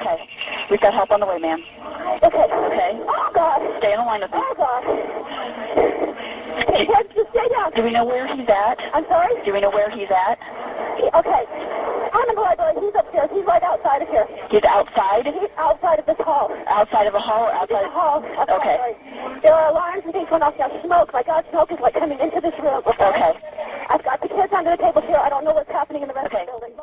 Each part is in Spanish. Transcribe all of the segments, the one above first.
Okay. We've got help on the way, ma'am. Okay. Okay. Oh, God. Stay on the line with me. Oh, God. Hey, Ted, just stay down. Do we know where he's at? I'm sorry? Do we know where he's at? Okay. I'm in the library. He's upstairs. He's right outside of here. He's outside? He's outside of this hall. Outside of a hall or outside? the hall. of Okay. library. There are alarms and things going off now. Smoke. My God, smoke is like coming into this room. Okay. I've got the kids under the table here. I don't know what's happening in the rest of the building.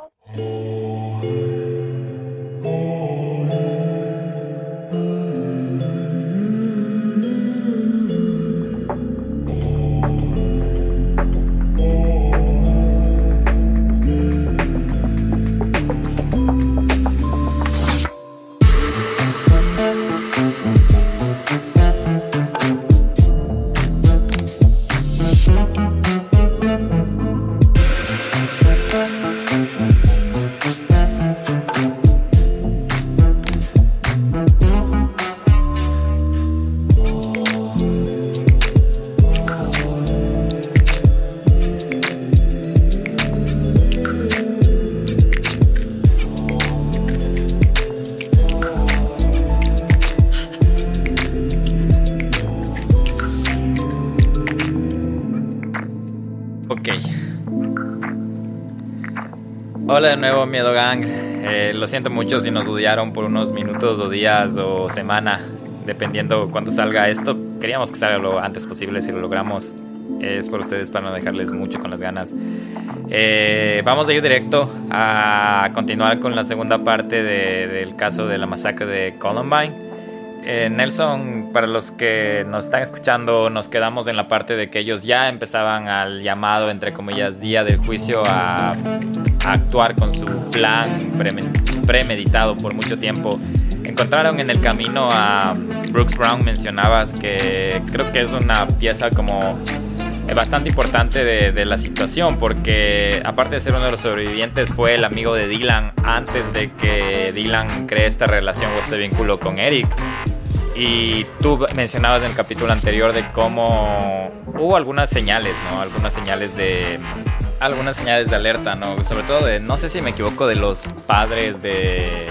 De nuevo, Miedo Gang. Eh, lo siento mucho si nos odiaron por unos minutos o días o semana, dependiendo cuándo salga esto. Queríamos que salga lo antes posible, si lo logramos. Es por ustedes para no dejarles mucho con las ganas. Eh, vamos a ir directo a continuar con la segunda parte de- del caso de la masacre de Columbine. Eh, Nelson, para los que nos están escuchando, nos quedamos en la parte de que ellos ya empezaban al llamado, entre comillas, día del juicio a actuar con su plan premeditado por mucho tiempo. Encontraron en el camino a Brooks Brown, mencionabas que creo que es una pieza como eh, bastante importante de, de la situación porque aparte de ser uno de los sobrevivientes fue el amigo de Dylan antes de que Dylan cree esta relación o este vínculo con Eric y tú mencionabas en el capítulo anterior de cómo hubo algunas señales, ¿no? Algunas señales de algunas señales de alerta, ¿no? Sobre todo de no sé si me equivoco de los padres de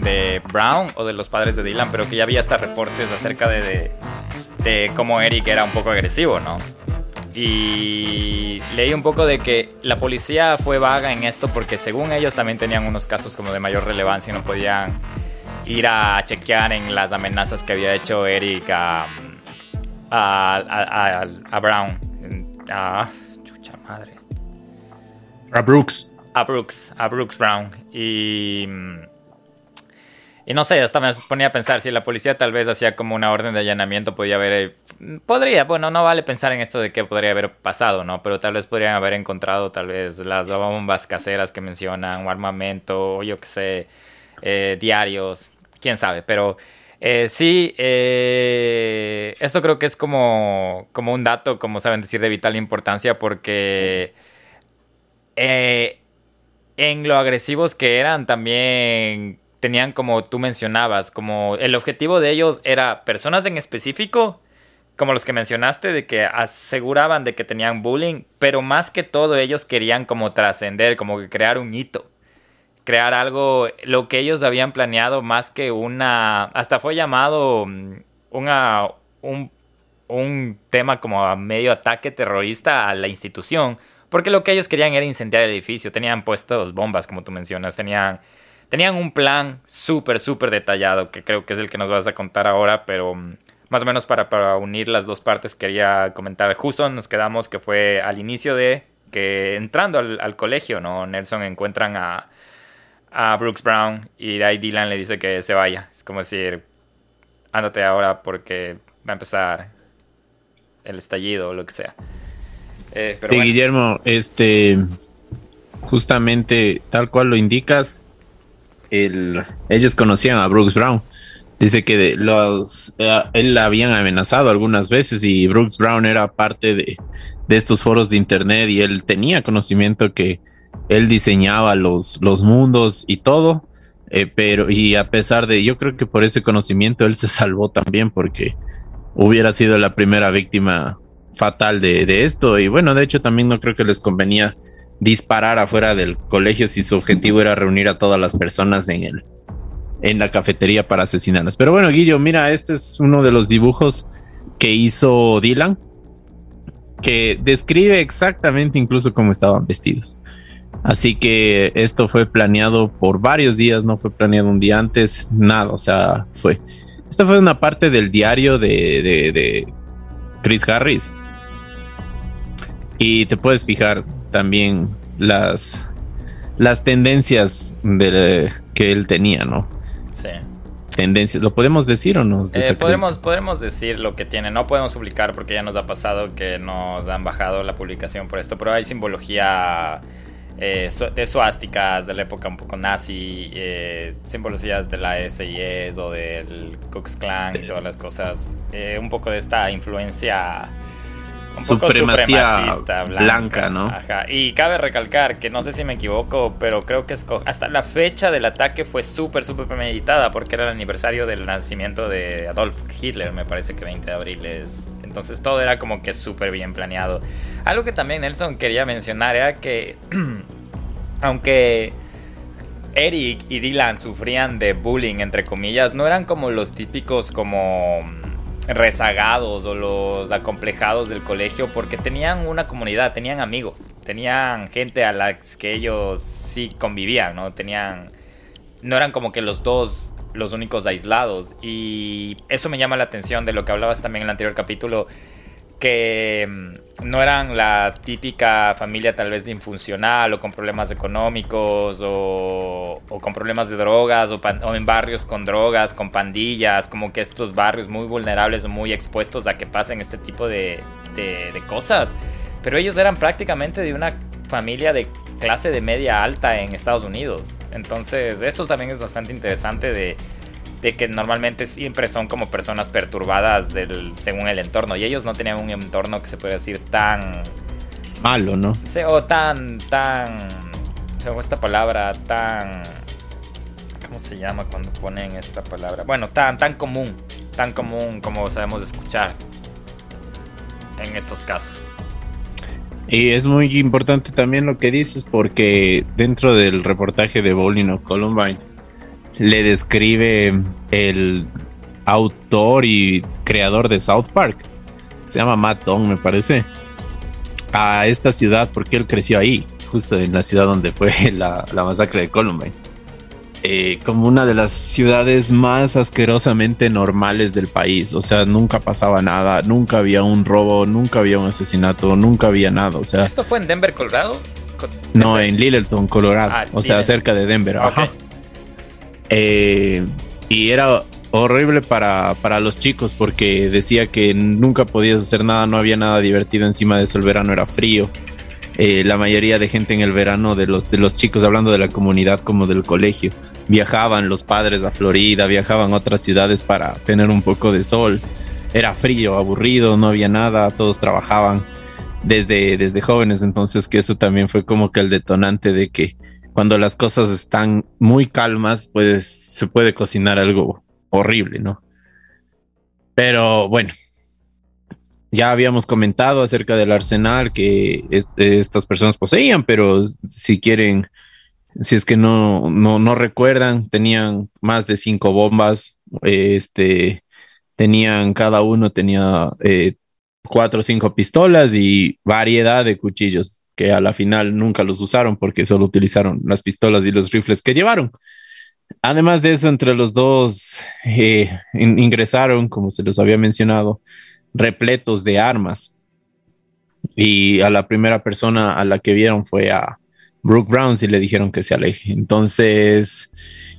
de Brown o de los padres de Dylan, pero que ya había hasta reportes acerca de, de de cómo Eric era un poco agresivo, ¿no? Y leí un poco de que la policía fue vaga en esto porque según ellos también tenían unos casos como de mayor relevancia y no podían ir a chequear en las amenazas que había hecho Eric a, a, a- a- Brown. A, Brooks. A Brooks, a Brooks Brown. Y. Y no sé, hasta me ponía a pensar si la policía tal vez hacía como una orden de allanamiento, podía haber. eh, Podría, bueno, no vale pensar en esto de qué podría haber pasado, ¿no? Pero tal vez podrían haber encontrado tal vez las bombas caseras que mencionan, o armamento, o yo qué sé, eh, diarios, quién sabe. Pero eh, sí, eh, esto creo que es como, como un dato, como saben decir, de vital importancia, porque. Eh, en lo agresivos que eran también tenían como tú mencionabas, como el objetivo de ellos era personas en específico, como los que mencionaste, de que aseguraban de que tenían bullying, pero más que todo ellos querían como trascender, como que crear un hito, crear algo, lo que ellos habían planeado más que una, hasta fue llamado mm, una, un, un tema como a medio ataque terrorista a la institución, porque lo que ellos querían era incendiar el edificio, tenían puestos bombas, como tú mencionas, tenían, tenían un plan súper, súper detallado, que creo que es el que nos vas a contar ahora, pero mm, más o menos para, unir las dos partes quería comentar, justo nos quedamos que fue al inicio de que entrando al, al colegio, ¿no? Nelson encuentran a, a Brooks Brown y de ahí Dylan le dice que se vaya, es como decir, ándate ahora porque va a empezar el estallido o lo que sea. Eh, pero sí, bueno. Guillermo, este, justamente tal cual lo indicas, el, ellos conocían a Brooks Brown. Dice que de los, eh, él la habían amenazado algunas veces y Brooks Brown era parte de, de estos foros de internet y él tenía conocimiento que él diseñaba los, los mundos y todo. eh, pero, y a pesar de, yo creo que por ese conocimiento él se salvó también porque hubiera sido la primera víctima fatal de, esto. Y bueno, de hecho también no creo que les convenía disparar afuera del colegio si su objetivo era reunir a todas las personas en el, en la cafetería para asesinarlas. Pero bueno, Guillo, mira, este es uno de los dibujos que hizo Dylan, que describe exactamente incluso cómo estaban vestidos. Así que esto fue planeado por varios días, no fue planeado un día antes, nada, o sea, fue. Esta fue una parte del diario de, de Chris Harris. Y te puedes fijar también las, las tendencias de, que él tenía, ¿no? Sí. Tendencias, ¿lo podemos decir o no? Eh, podemos, podemos decir lo que tiene, no podemos publicar porque ya nos ha pasado que nos han bajado la publicación por esto, pero hay simbología eh, de suásticas de la época un poco nazi, eh, simbologías de la SIS o del Ku Klux Klan y todas las cosas, eh, un poco de esta influencia supremacía blanca, ¿no? Ajá. Y cabe recalcar que no sé si me equivoco, pero creo que hasta la fecha del ataque fue súper, súper premeditada porque era el aniversario del nacimiento de Adolf Hitler, me parece que 20 de abril es. Entonces todo era como que súper bien planeado. Algo que también Nelson quería mencionar era que, aunque Eric y Dylan sufrían de bullying, entre comillas, no eran como los típicos como rezagados o los acomplejados del colegio porque tenían una comunidad, tenían amigos, tenían gente a la que ellos sí convivían, ¿no? Tenían no eran como que los dos los únicos aislados y eso me llama la atención de lo que hablabas también en el anterior capítulo que mm, no eran la típica familia tal vez de infuncional o con problemas económicos o, con problemas de drogas o, en barrios con drogas, con pandillas, como que estos barrios muy vulnerables o muy expuestos a que pasen este tipo de, de cosas. Pero ellos eran prácticamente de una familia de clase de media alta en Estados Unidos. Entonces, esto también es bastante interesante de de que normalmente siempre son como personas perturbadas del, según el entorno. Y ellos no tenían un entorno que se puede decir tan... Malo, ¿no? O tan, tan... Según esta palabra, tan... ¿Cómo se llama cuando ponen esta palabra? Bueno, tan, tan común. Tan común como sabemos escuchar en estos casos. Y es muy importante también lo que dices porque dentro del reportaje de Bowling o Columbine le describe el autor y creador de South Park, se llama Matt Dong, me parece, a esta ciudad porque él creció ahí, justo en la ciudad donde fue la, masacre de Columbine. Eh, como una de las ciudades más asquerosamente normales del país. O sea, nunca pasaba nada, nunca había un robo, nunca había un asesinato, nunca había nada. O sea, ¿esto fue en Denver, Colorado? No, en Littleton, Colorado. Ah, o sea, cerca de Denver. Ajá. Eh, y era horrible para, para, los chicos porque decía que nunca podías hacer nada, no había nada divertido encima de eso, el verano era frío. Eh, la mayoría de gente en el verano de los, de los chicos, hablando de la comunidad como del colegio, viajaban los padres a Florida, viajaban a otras ciudades para tener un poco de sol. Era frío, aburrido, no había nada, todos trabajaban desde, desde jóvenes, entonces que eso también fue como que el detonante de que cuando las cosas están muy calmas, pues se puede cocinar algo horrible, ¿no? Pero bueno, ya habíamos comentado acerca del arsenal que estas personas poseían, pero si quieren, si es que no, no, recuerdan, tenían más de cinco bombas, este, tenían, cada uno tenía eh, cuatro o cinco pistolas y variedad de cuchillos que a la final nunca los usaron porque solo utilizaron las pistolas y los rifles que llevaron. Además de eso, entre los dos eh, ingresaron, como se les había mencionado, repletos de armas. Y a la primera persona a la que vieron fue a Brooke Brown y le dijeron que se aleje. Entonces,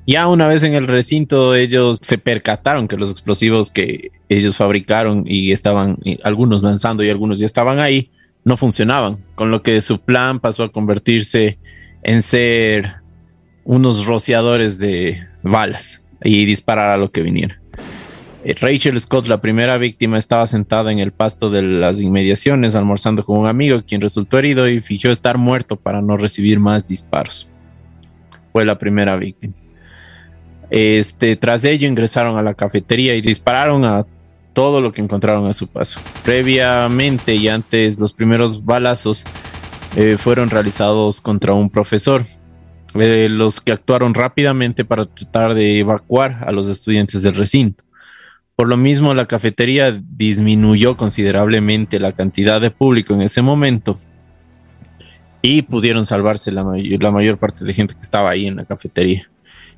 ya una vez en el recinto, ellos se percataron que los explosivos que ellos fabricaron y estaban algunos lanzando y algunos ya estaban ahí, no funcionaban, con lo que su plan pasó a convertirse en ser unos rociadores de balas y disparar a lo que viniera. Eh, Rachel Scott, la primera víctima, estaba sentada en el pasto de las inmediaciones almorzando con un amigo quien resultó herido y fingió estar muerto para no recibir más disparos. Fue la primera víctima. Este, tras ello ingresaron a la cafetería y dispararon a todo lo que encontraron a su paso. Previamente y antes, los primeros balazos eh, fueron realizados contra un profesor eh, los que actuaron rápidamente para tratar de evacuar a los estudiantes del recinto. Por lo mismo, la cafetería disminuyó considerablemente la cantidad de público en ese momento y pudieron salvarse la, la mayor parte de gente que estaba ahí en la cafetería.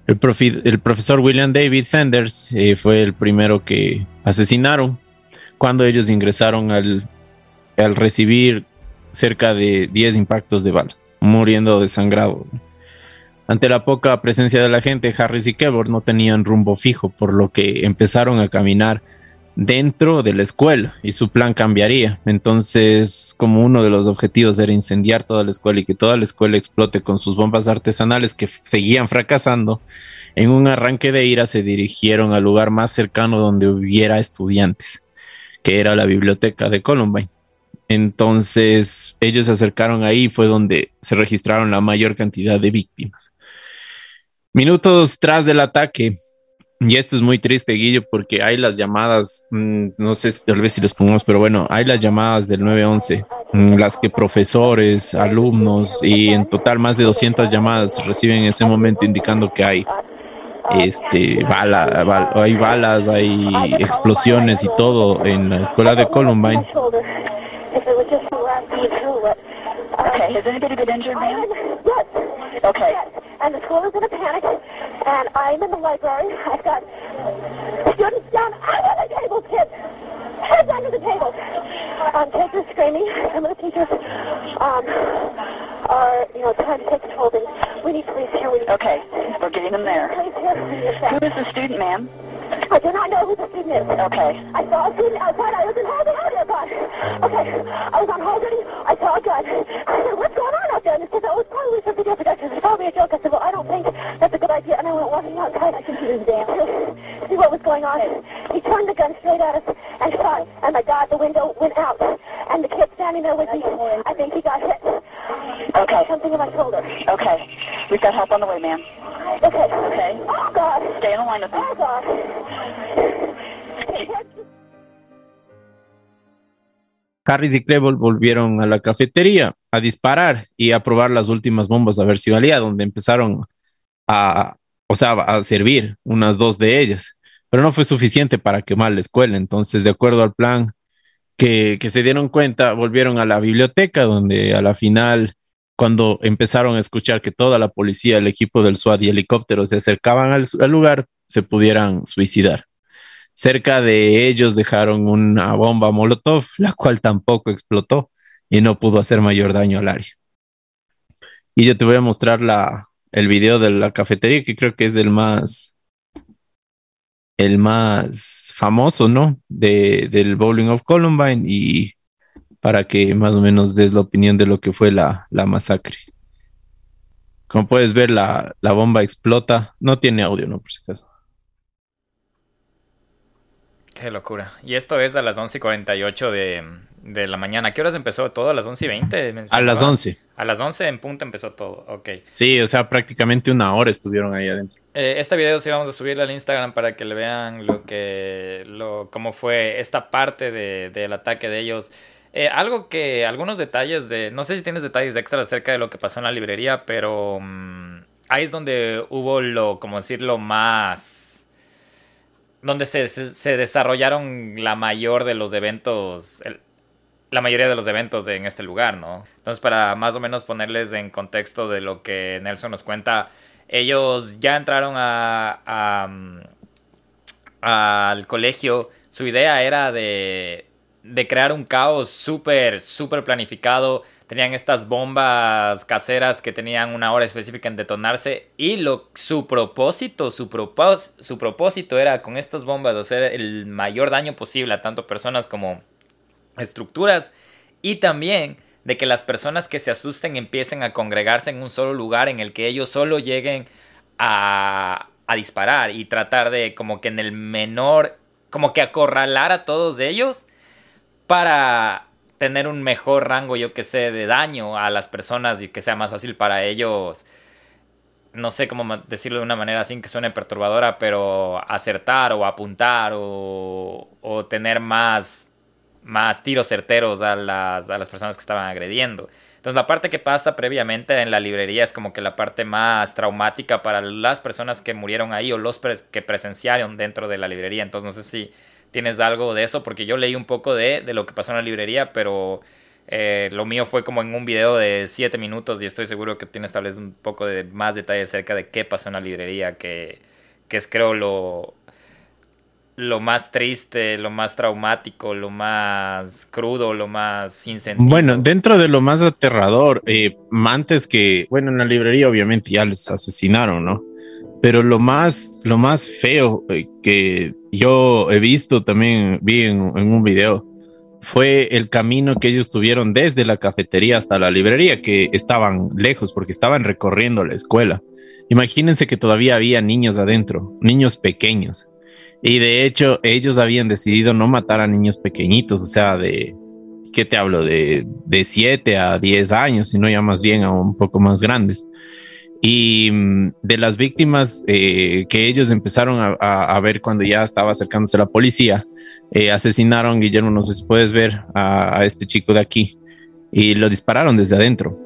El, el profesor William David Sanders eh, fue el primero que asesinaron cuando ellos ingresaron al, al recibir cerca de 10 impactos de bala, muriendo desangrado. Ante la poca presencia de la gente, Harris y Kevor no tenían rumbo fijo, por lo que empezaron a caminar dentro de la escuela y su plan cambiaría. Entonces, como uno de los objetivos era incendiar toda la escuela y que toda la escuela explote con sus bombas artesanales que seguían fracasando, en un arranque de ira se dirigieron al lugar más cercano donde hubiera estudiantes, que era la biblioteca de Columbine. Entonces, ellos se acercaron ahí, fue donde se registraron la mayor cantidad de víctimas. Minutos tras del ataque, y esto es muy triste, Guillo, porque hay las llamadas, mm, no sé tal vez si les pongamos, pero bueno, hay las llamadas del 911, mm, las que profesores, alumnos y en total más de 200 llamadas reciben en ese momento indicando que hay este bala, hay balas, hay explosiones y todo en la escuela de Columbine. Has anybody been injured, ma'am? Yes. Okay. Yes. And the school is in a panic, and I'm in the library. I've got students down under the table, kids. Heads under the table. Um, are screaming. Some of the teachers um, are, you know, trying to take control. We need police here. We need Okay, we're getting them there. police here. Who is the student, ma'am? I do not know who the student is. Okay. I saw a student outside. I was in duty out God. Okay. I was on duty. I saw a gun. I said, what's going on out there? And this kid said, oh, it's probably some video production. It's probably a joke. I said, well, I don't think that's a good idea. And I went walking outside. I was down to see what was going on. He turned the gun straight at us and shot. And my God, the window went out. And the kid standing there with me, I think he got hit. Okay. Something in my shoulder. Okay. We've got help on the way, ma'am. Oh. Oh. Harris y Klebold volvieron a la cafetería a disparar y a probar las últimas bombas a ver si valía, donde empezaron a, o sea, a servir unas dos de ellas, pero no fue suficiente para quemar la escuela. Entonces, de acuerdo al plan que, que se dieron cuenta, volvieron a la biblioteca, donde a la final, cuando empezaron a escuchar que toda la policía, el equipo del SWAT y helicópteros se acercaban al, al lugar, se pudieran suicidar. Cerca de ellos dejaron una bomba Molotov, la cual tampoco explotó y no pudo hacer mayor daño al área. Y yo te voy a mostrar la, el video de la cafetería, que creo que es el más, el más famoso, ¿no? De, del Bowling of Columbine y para que más o menos des la opinión de lo que fue la, la masacre. Como puedes ver, la, la bomba explota. No tiene audio, ¿no? Por si acaso. Qué locura. Y esto es a las 11 y 48 de, de la mañana. ¿A qué horas empezó todo? ¿A las 11 y 20? A las 11. A las 11 en punto empezó todo. Ok. Sí, o sea, prácticamente una hora estuvieron ahí adentro. Eh, este video sí vamos a subirlo al Instagram para que le vean lo que, lo, cómo fue esta parte de, del ataque de ellos. Eh, algo que, algunos detalles de, no sé si tienes detalles extras acerca de lo que pasó en la librería, pero mm, ahí es donde hubo lo, como decirlo, más, donde se, se, desarrollaron la mayor de los eventos, la mayoría de los eventos en este lugar, ¿no? Entonces, para más o menos ponerles en contexto de lo que Nelson nos cuenta, ellos ya entraron a, a, mm, al colegio. Su idea era de, de crear un caos súper, súper planificado. Tenían estas bombas caseras que tenían una hora específica en detonarse. Y lo, su propósito, su, su propósito era con estas bombas hacer el mayor daño posible a tanto personas como estructuras. Y también de que las personas que se asusten empiecen a congregarse en un solo lugar en el que ellos solo lleguen a, a disparar y tratar de como que en el menor, como que acorralar a todos ellos para tener un mejor rango, yo que sé, de daño a las personas y que sea más fácil para ellos, no sé cómo decirlo de una manera sin que suene perturbadora, pero acertar o apuntar o, o tener más, más tiros certeros a las, a las personas que estaban agrediendo. Entonces la parte que pasa previamente en la librería es como que la parte más traumática para las personas que murieron ahí o los que presenciaron dentro de la librería. Entonces no sé si tienes algo de eso, porque yo leí un poco de, de lo que pasó en la librería, pero eh, lo mío fue como en un video de 7 minutos y estoy seguro que tienes tal vez un poco de más detalles acerca de qué pasó en la librería, que, que es creo lo, lo más triste, lo más traumático, lo más crudo, lo más sin sentido. Bueno, dentro de lo más aterrador, eh, antes que, bueno, en la librería obviamente ya les asesinaron, ¿no? Pero lo más, lo más feo eh, que yo he visto también, vi en, un video, fue el camino que ellos tuvieron desde la cafetería hasta la librería, que estaban lejos porque estaban recorriendo la escuela. Imagínense que todavía había niños adentro, niños pequeños. Y de hecho, ellos habían decidido no matar a niños pequeñitos, o sea, de, ¿qué te hablo? De, de 7 a 10 años, sino ya más bien a un poco más grandes. Y mm, de las víctimas eh, que ellos empezaron a, ver cuando ya estaba acercándose la policía, eh, asesinaron, Guillermo, no sé si puedes ver a, este chico de aquí, y lo dispararon desde adentro.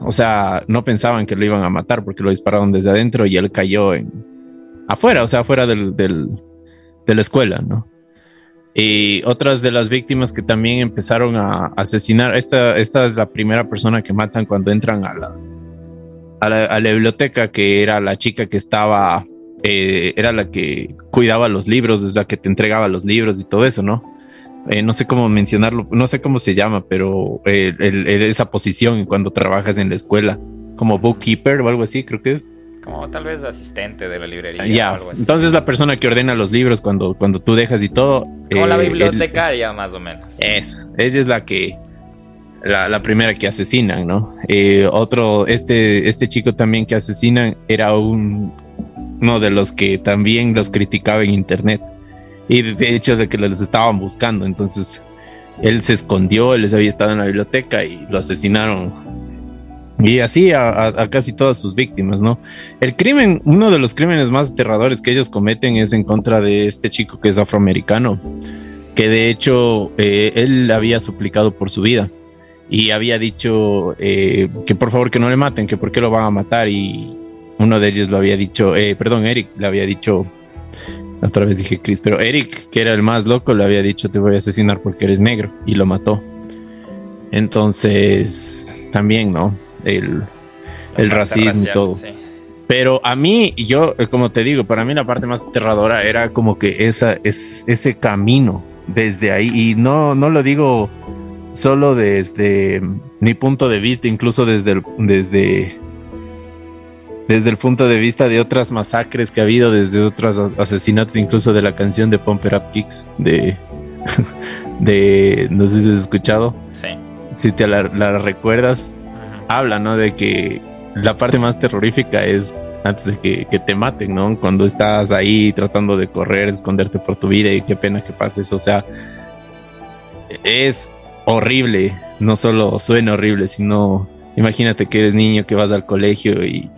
O sea, no pensaban que lo iban a matar porque lo dispararon desde adentro y él cayó afuera, o sea, afuera del, del, de la escuela, ¿no? Y otras de las víctimas que también empezaron a asesinar, esta, esta es la primera persona que matan cuando entran a la, a la, a la biblioteca, que era la chica que estaba, eh, era la que cuidaba los libros, desde la que te entregaba los libros y todo eso, ¿no? Eh, no sé cómo mencionarlo, no sé cómo se llama, pero eh, el, el, esa posición cuando trabajas en la escuela, como bookkeeper o algo así, creo que es como tal vez asistente de la librería. Ya, así. entonces la persona que ordena los libros cuando, cuando tú dejas y todo. Como eh, la bibliotecaria, el, más o menos. Es, ella es la que, la, primera que asesinan, ¿no? Eh, otro, este, este chico también que asesinan era un, uno de los que también los criticaba en internet. Y de hecho de que los estaban buscando, entonces él se escondió, él les había estado en la biblioteca y lo asesinaron y así a, a, casi todas sus víctimas, ¿no? El crimen, uno de los crímenes más aterradores que ellos cometen es en contra de este chico que es afroamericano, que de hecho eh, él había suplicado por su vida y había dicho eh, que por favor que no le maten, que por qué lo van a matar y uno de ellos lo había dicho, eh, perdón, Eric le había dicho, otra vez dije Chris, pero Eric, que era el más loco, le había dicho te voy a asesinar porque eres negro y lo mató. Entonces, también, ¿no? el, el racismo racial, y todo. Sí. Pero a mí, yo, como te digo, para mí la parte más aterradora era como que esa, es, ese camino desde ahí. Y no, no lo digo solo desde mi punto de vista, incluso desde el, desde, desde el punto de vista de otras masacres que ha habido, desde otros asesinatos, incluso de la canción de Pumper Up Kicks, de, de no sé si has escuchado. Sí. Si te la, la recuerdas habla, ¿no? De que la parte más terrorífica es antes de que, que, te maten, ¿no? Cuando estás ahí tratando de correr, esconderte por tu vida y qué pena que pases, o sea, es horrible, no solo suena horrible, sino imagínate que eres niño que vas al colegio y,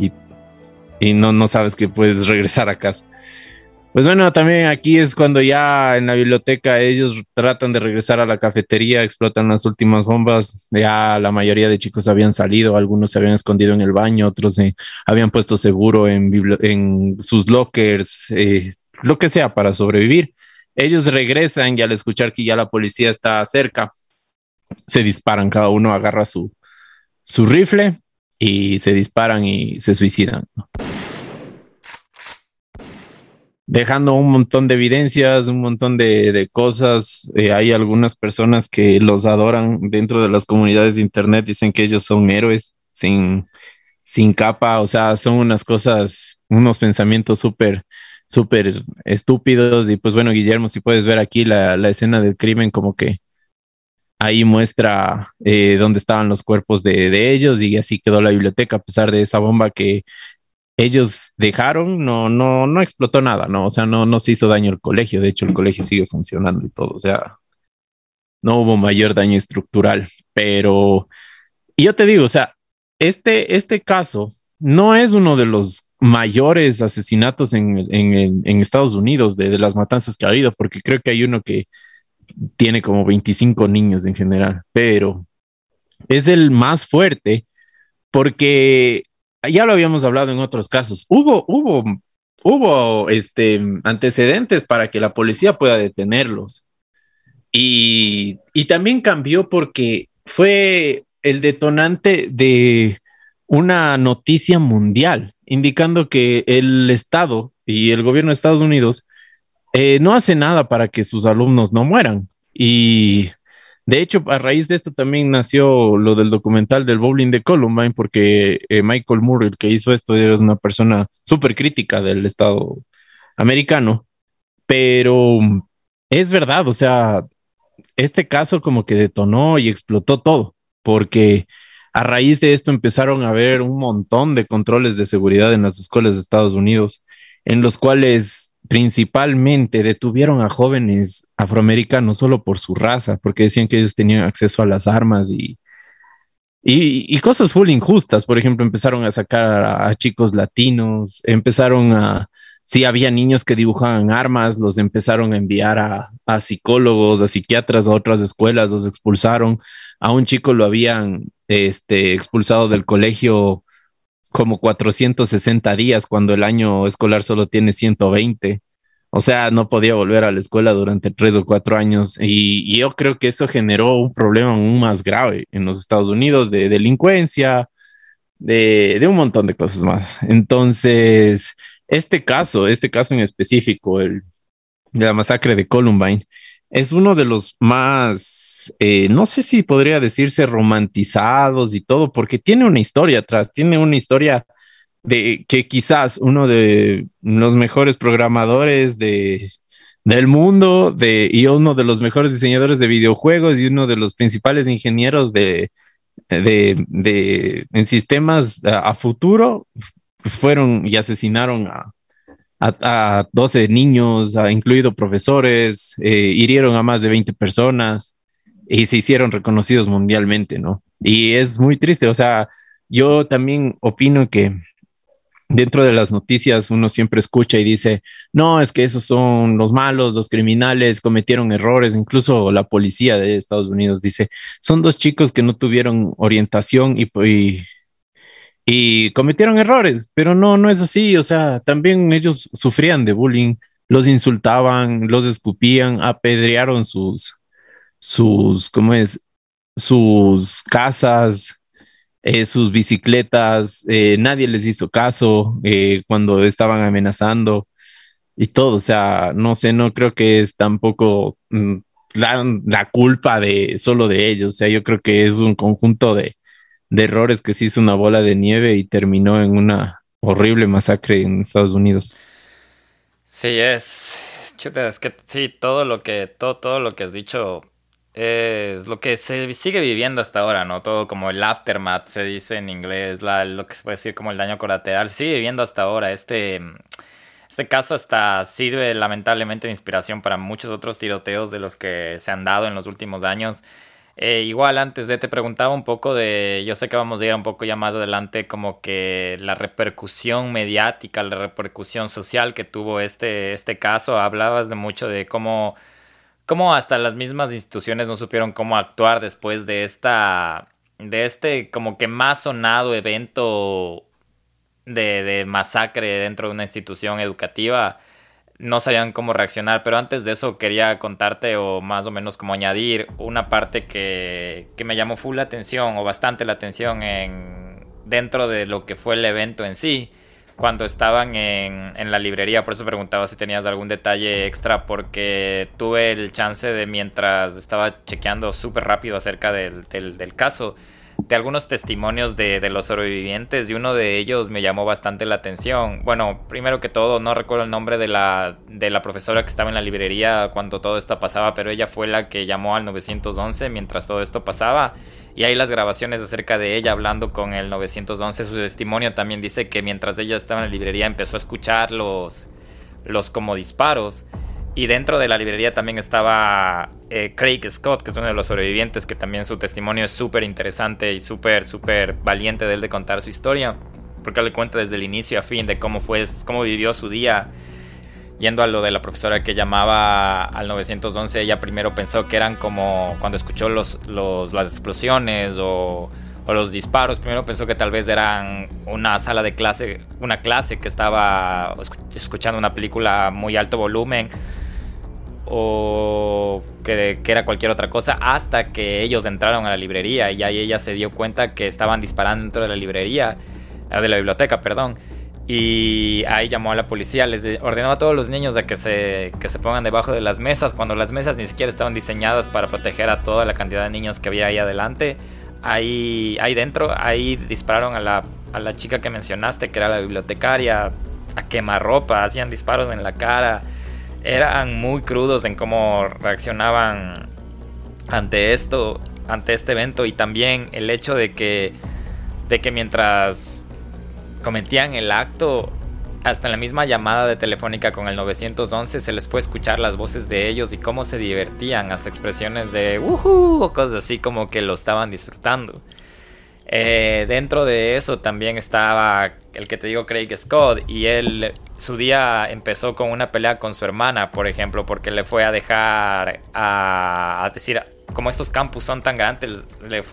y, no, no sabes que puedes regresar a casa. Pues bueno, también aquí es cuando ya en la biblioteca ellos tratan de regresar a la cafetería, explotan las últimas bombas, ya la mayoría de chicos habían salido, algunos se habían escondido en el baño, otros se habían puesto seguro en, en sus lockers, eh, lo que sea para sobrevivir. Ellos regresan y al escuchar que ya la policía está cerca, se disparan, cada uno agarra su, su rifle y se disparan y se suicidan. dejando un montón de evidencias, un montón de, de cosas. Eh, hay algunas personas que los adoran dentro de las comunidades de Internet, dicen que ellos son héroes sin, sin capa, o sea, son unas cosas, unos pensamientos súper, súper estúpidos. Y pues bueno, Guillermo, si puedes ver aquí la, la escena del crimen, como que ahí muestra eh, dónde estaban los cuerpos de, de ellos y así quedó la biblioteca, a pesar de esa bomba que ellos dejaron, no, no, no explotó nada, ¿no? O sea, no, no se hizo daño al colegio, de hecho el colegio sigue funcionando y todo, o sea, no hubo mayor daño estructural, pero y yo te digo, o sea, este, este caso no es uno de los mayores asesinatos en, en, en Estados Unidos de, de, las matanzas que ha habido, porque creo que hay uno que tiene como 25 niños en general, pero es el más fuerte porque ya lo habíamos hablado en otros casos. Hubo, hubo, hubo este, antecedentes para que la policía pueda detenerlos. Y, y también cambió porque fue el detonante de una noticia mundial indicando que el Estado y el gobierno de Estados Unidos eh, no hace nada para que sus alumnos no mueran. Y de hecho, a raíz de esto también nació lo del documental del bowling de Columbine, porque eh, Michael Moore, el que hizo esto, era una persona súper crítica del Estado americano. Pero es verdad, o sea, este caso como que detonó y explotó todo, porque a raíz de esto empezaron a haber un montón de controles de seguridad en las escuelas de Estados Unidos, en los cuales principalmente detuvieron a jóvenes afroamericanos solo por su raza, porque decían que ellos tenían acceso a las armas y, y, cosas full injustas. Por ejemplo, empezaron a sacar a, chicos latinos, empezaron a, si había niños que dibujaban armas, los empezaron a enviar a, a, psicólogos, a psiquiatras, a otras escuelas, los expulsaron. A un chico lo habían este, expulsado del colegio como 460 días cuando el año escolar solo tiene 120. O sea, no podía volver a la escuela durante tres o cuatro años. Y, yo creo que eso generó un problema aún más grave en los Estados Unidos de delincuencia, de, de un montón de cosas más. Entonces, este caso, este caso en específico, el de la masacre de Columbine, es uno de los más, eh, no sé si podría decirse romantizados y todo, porque tiene una historia atrás, tiene una historia de que quizás uno de los mejores programadores de, del mundo de, y uno de los mejores diseñadores de videojuegos y uno de los principales ingenieros de, de, de en sistemas a, a futuro fueron y asesinaron a, a, 12 niños, ha incluido profesores, eh, hirieron a más de 20 personas y se hicieron reconocidos mundialmente, ¿no? Y es muy triste, o sea, yo también opino que dentro de las noticias uno siempre escucha y dice, no, es que esos son los malos, los criminales, cometieron errores, incluso la policía de Estados Unidos dice, son dos chicos que no tuvieron orientación y, y y cometieron errores, pero no, no es así, o sea, también ellos sufrían de bullying, los insultaban, los escupían, apedrearon sus, sus, ¿cómo es? Sus casas, eh, sus bicicletas, eh, nadie les hizo caso eh, cuando estaban amenazando y todo, o sea, no sé, no creo que es tampoco mm, la, la culpa de solo de ellos, o sea, yo creo que es un conjunto de, de errores que se hizo una bola de nieve y terminó en una horrible masacre en Estados Unidos. Sí, es. Chuta, es que sí, todo lo que, todo, todo lo que has dicho es lo que se sigue viviendo hasta ahora, ¿no? Todo como el aftermath se dice en inglés, lo que se puede decir como el daño colateral, sigue viviendo hasta ahora. Este, este caso hasta sirve lamentablemente de inspiración para muchos otros tiroteos de los que se han dado en los últimos años. Eh, igual antes de te preguntaba un poco de, yo sé que vamos a ir un poco ya más adelante, como que la repercusión mediática, la repercusión social que tuvo este, este caso, hablabas de mucho de cómo, cómo hasta las mismas instituciones no supieron cómo actuar después de esta, de este como que más sonado evento de, de masacre dentro de una institución educativa no sabían cómo reaccionar, pero antes de eso quería contarte o más o menos como añadir una parte que, que me llamó full la atención o bastante la atención en, dentro de lo que fue el evento en sí, cuando estaban en, en la librería, por eso preguntaba si tenías algún detalle extra, porque tuve el chance de mientras estaba chequeando súper rápido acerca del, del, del caso, de algunos testimonios de, de, los sobrevivientes y uno de ellos me llamó bastante la atención. Bueno, primero que todo, no recuerdo el nombre de la, de la profesora que estaba en la librería cuando todo esto pasaba, pero ella fue la que llamó al 911 mientras todo esto pasaba. Y hay las grabaciones acerca de ella hablando con el 911. Su testimonio también dice que mientras ella estaba en la librería empezó a escuchar los, los como disparos. Y dentro de la librería también estaba eh, Craig Scott, que es uno de los sobrevivientes, que también su testimonio es súper interesante y súper, súper valiente de él de contar su historia, porque le cuenta desde el inicio a fin de cómo fue, cómo vivió su día. yendo a lo de la profesora que llamaba al 911, ella primero pensó que eran como cuando escuchó los, los, las explosiones o, o, los disparos, primero pensó que tal vez eran una sala de clase, una clase que estaba escuchando una película muy alto volumen o que, era cualquier otra cosa hasta que ellos entraron a la librería y ahí ella se dio cuenta que estaban disparando dentro de la librería, de la biblioteca, perdón. Y ahí llamó a la policía, les ordenó a todos los niños de que se, que se pongan debajo de las mesas, cuando las mesas ni siquiera estaban diseñadas para proteger a toda la cantidad de niños que había ahí adelante. Ahí, ahí dentro, ahí dispararon a la, a la chica que mencionaste, que era la bibliotecaria, a quemarropa, hacían disparos en la cara. Eran muy crudos en cómo reaccionaban ante esto, ante este evento y también el hecho de que, de que mientras cometían el acto, hasta en la misma llamada de telefónica con el 911 se les puede escuchar las voces de ellos y cómo se divertían, hasta expresiones de ¡Woohoo! o cosas así como que lo estaban disfrutando. Eh, dentro de eso también estaba el que te digo Craig Scott y él su día empezó con una pelea con su hermana, por ejemplo, porque le fue a dejar a, a decir como estos campus son tan grandes,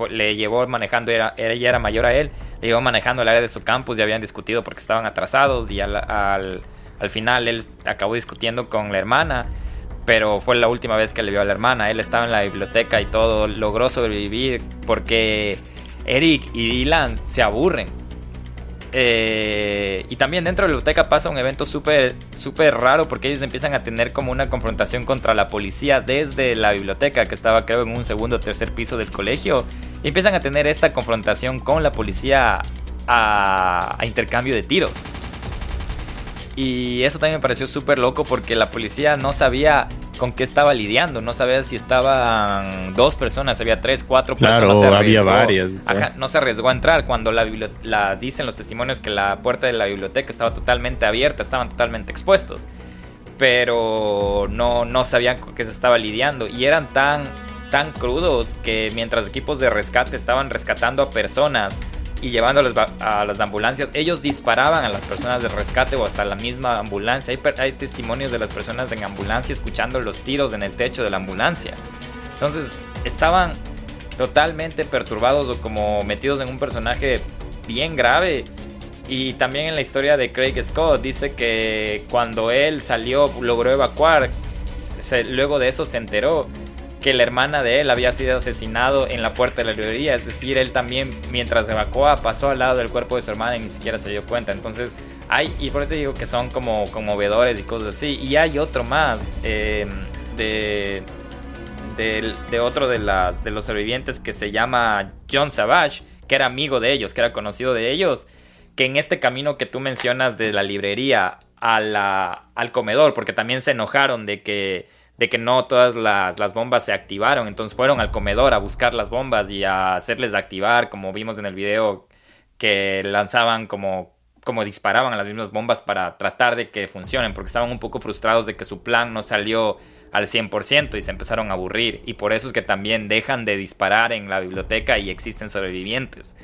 le, llevó manejando, era, ella era mayor a él, le llevó manejando el área de su campus y habían discutido porque estaban atrasados y al, al final él acabó discutiendo con la hermana pero fue la última vez que le vio a la hermana. Él estaba en la biblioteca y todo, logró sobrevivir porque Eric y Dylan se aburren. Eh, y también dentro de la biblioteca pasa un evento súper súper raro porque ellos empiezan a tener como una confrontación contra la policía desde la biblioteca que estaba creo en un segundo o tercer piso del colegio. Y empiezan a tener esta confrontación con la policía a intercambio de tiros. Y eso también me pareció súper loco porque la policía no sabía con qué estaba lidiando. No sabía si estaban dos personas, había tres, cuatro claro, personas. Se había varias. Ajá, no se arriesgó a entrar. Cuando la, la, dicen los testimonios que la puerta de la biblioteca estaba totalmente abierta, estaban totalmente expuestos. Pero no, no sabían con qué se estaba lidiando. Y eran tan, tan crudos que mientras equipos de rescate estaban rescatando a personas y llevándoles a las ambulancias, ellos disparaban a las personas de rescate o hasta la misma ambulancia. Hay, hay, testimonios de las personas en ambulancia escuchando los tiros en el techo de la ambulancia. Entonces estaban totalmente perturbados o como metidos en un personaje bien grave. Y también en la historia de Craig Scott dice que cuando él salió, logró evacuar, se, luego de eso se enteró que la hermana de él había sido asesinado en la puerta de la librería. Es decir, él también, mientras evacuaba, pasó al lado del cuerpo de su hermana y ni siquiera se dio cuenta. Entonces, hay, y por eso te digo que son como conmovedores y cosas así. Y hay otro más de, de, de, otro de, las, de los sobrevivientes que se llama John Savage, que era amigo de ellos, que era conocido de ellos. Que en este camino que tú mencionas de la librería a la, al comedor, porque también se enojaron de que de que no todas las, las, bombas se activaron. Entonces fueron al comedor a buscar las bombas y a hacerles activar, como vimos en el video, que lanzaban como, como disparaban a las mismas bombas para tratar de que funcionen, porque estaban un poco frustrados de que su plan no salió al 100% y se empezaron a aburrir. Y por eso es que también dejan de disparar en la biblioteca y existen sobrevivientes.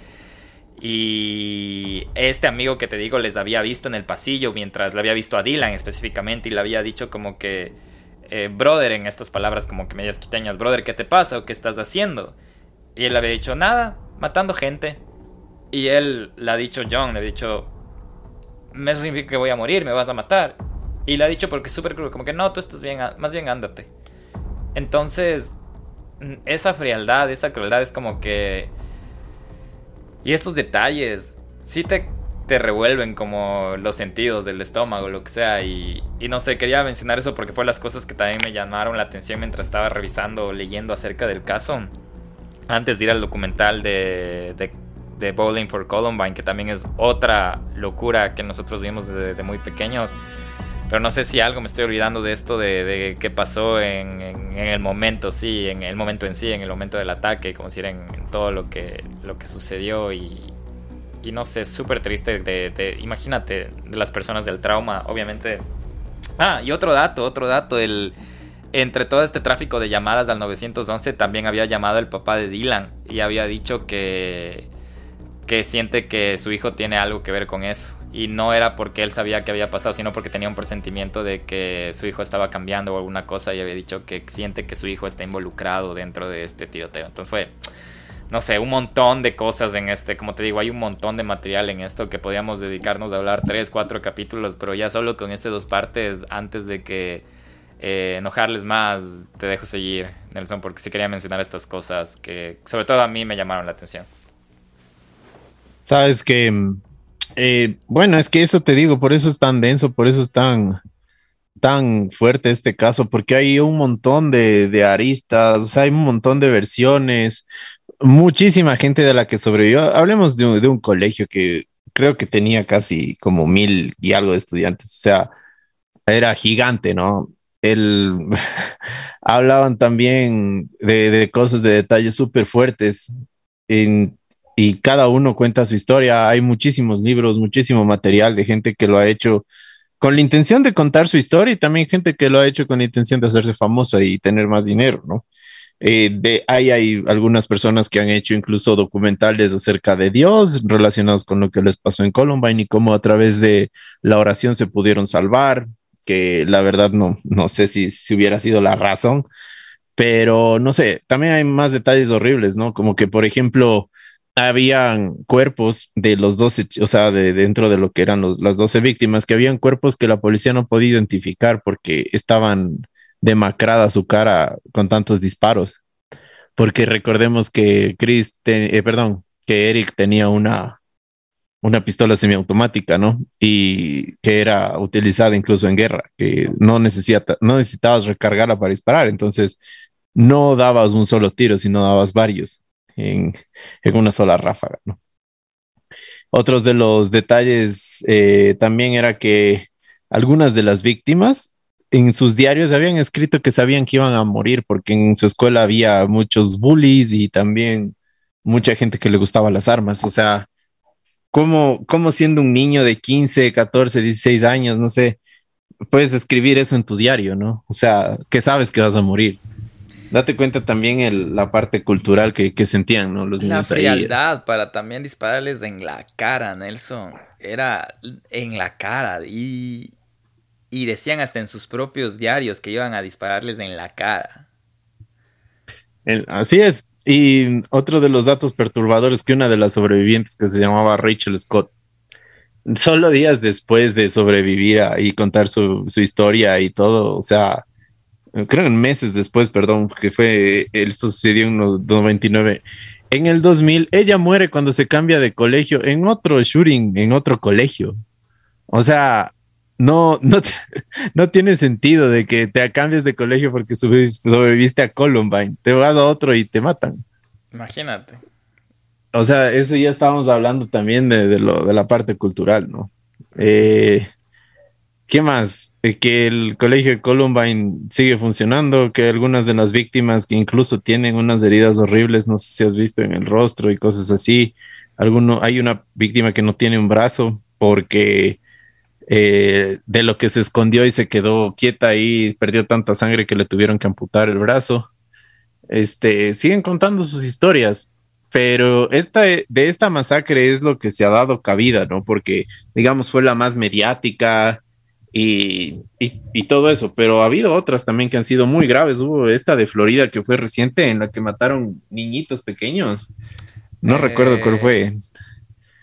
Y este amigo que te digo les había visto en el pasillo mientras le había visto a Dylan específicamente y le había dicho como que eh, brother en estas palabras como que medias quiteñas, brother, ¿qué te pasa o qué estás haciendo? Y él había dicho, nada, matando gente. Y él le ha dicho, John, le ha dicho, eso significa que voy a morir, me vas a matar. Y le ha dicho porque es súper cruel, como que no, tú estás bien, más bien ándate. Entonces, esa frialdad, esa crueldad es como que... Y estos detalles, sí te te revuelven como los sentidos del estómago, lo que sea. Y, y, no sé, quería mencionar eso porque fue las cosas que también me llamaron la atención mientras estaba revisando, leyendo acerca del caso. Antes de ir al documental de, de, de Bowling for Columbine, que también es otra locura que nosotros vimos desde, desde muy pequeños. Pero no sé si algo me estoy olvidando de esto de, de qué pasó en, en, en, el momento, sí, en el momento en sí, en el momento del ataque, como si era en, en todo lo que, lo que sucedió y, y no sé, súper triste de, imagínate, de las personas del trauma, obviamente. Ah, y otro dato, otro dato, el, entre todo este tráfico de llamadas al 911 también había llamado el papá de Dylan y había dicho que, que siente que su hijo tiene algo que ver con eso. Y no era porque él sabía que había pasado, sino porque tenía un presentimiento de que su hijo estaba cambiando o alguna cosa y había dicho que siente que su hijo está involucrado dentro de este tiroteo. Entonces fue, no sé, un montón de cosas en este, como te digo, hay un montón de material en esto que podíamos dedicarnos a hablar tres, cuatro capítulos, pero ya solo con estas dos partes, antes de que eh, enojarles más, te dejo seguir, Nelson, porque sí quería mencionar estas cosas que sobre todo a mí me llamaron la atención. Sabes que, eh, bueno, es que eso te digo, por eso es tan denso, por eso es tan, tan fuerte este caso, porque hay un montón de, de aristas, hay un montón de versiones, muchísima gente de la que sobrevivió. Hablemos de un, colegio que creo que tenía casi como mil y algo de estudiantes, o sea, era gigante, ¿no? El, hablaban también de, cosas, de detalles súper fuertes y cada uno cuenta su historia. Hay muchísimos libros, muchísimo material de gente que lo ha hecho con la intención de contar su historia y también gente que lo ha hecho con la intención de hacerse famosa y tener más dinero, ¿no? Eh, de, ahí hay algunas personas que han hecho incluso documentales acerca de Dios relacionados con lo que les pasó en Columbine y cómo a través de la oración se pudieron salvar que la verdad no, no sé si, si hubiera sido la razón, pero no sé, también hay más detalles horribles, ¿no? Como que, por ejemplo, habían cuerpos de los 12, o sea, de dentro de lo que eran los, las 12 víctimas, que habían cuerpos que la policía no podía identificar porque estaban demacrada su cara con tantos disparos. Porque recordemos que Chris, eh, perdón, que Eric tenía una, una pistola semiautomática, ¿no? Y que era utilizada incluso en guerra, que no, necesita, no necesitabas recargarla para disparar, entonces no dabas un solo tiro, sino dabas varios en, en una sola ráfaga, ¿no? Otros de los detalles eh, también era que algunas de las víctimas en sus diarios habían escrito que sabían que iban a morir porque en su escuela había muchos bullies y también mucha gente que le gustaba las armas, o sea, ¿Cómo, ¿Cómo siendo un niño de 15, 14, 16 años, no sé, puedes escribir eso en tu diario, ¿no? O sea, que sabes que vas a morir. Date cuenta también el, la parte cultural que, que, sentían, ¿no? Los niños la frialdad para también dispararles en la cara, Nelson. Era en la cara y, y decían hasta en sus propios diarios que iban a dispararles en la cara. Así es, y otro de los datos perturbadores que una de las sobrevivientes que se llamaba Rachel Scott, solo días después de sobrevivir y contar su, su, historia y todo, o sea, creo en meses después, perdón, que fue, esto sucedió en 99. En el 2000, ella muere cuando se cambia de colegio en otro shooting, en otro colegio. O sea, no, no, no tiene sentido de que te cambies de colegio porque sobreviviste a Columbine. Te vas a otro y te matan. Imagínate. O sea, eso ya estábamos hablando también de, de lo, de la parte cultural, ¿no? Eh, ¿Qué más? Eh, que el colegio de Columbine sigue funcionando, que algunas de las víctimas que incluso tienen unas heridas horribles, no sé si has visto en el rostro y cosas así. Alguno, hay una víctima que no tiene un brazo porque eh, de lo que se escondió y se quedó quieta y perdió tanta sangre que le tuvieron que amputar el brazo. Este, siguen contando sus historias, pero esta, de esta masacre es lo que se ha dado cabida, ¿no? Porque, digamos, fue la más mediática y, y, todo eso, pero ha habido otras también que han sido muy graves. Hubo esta de Florida que fue reciente en la que mataron niñitos pequeños. No recuerdo cuál fue.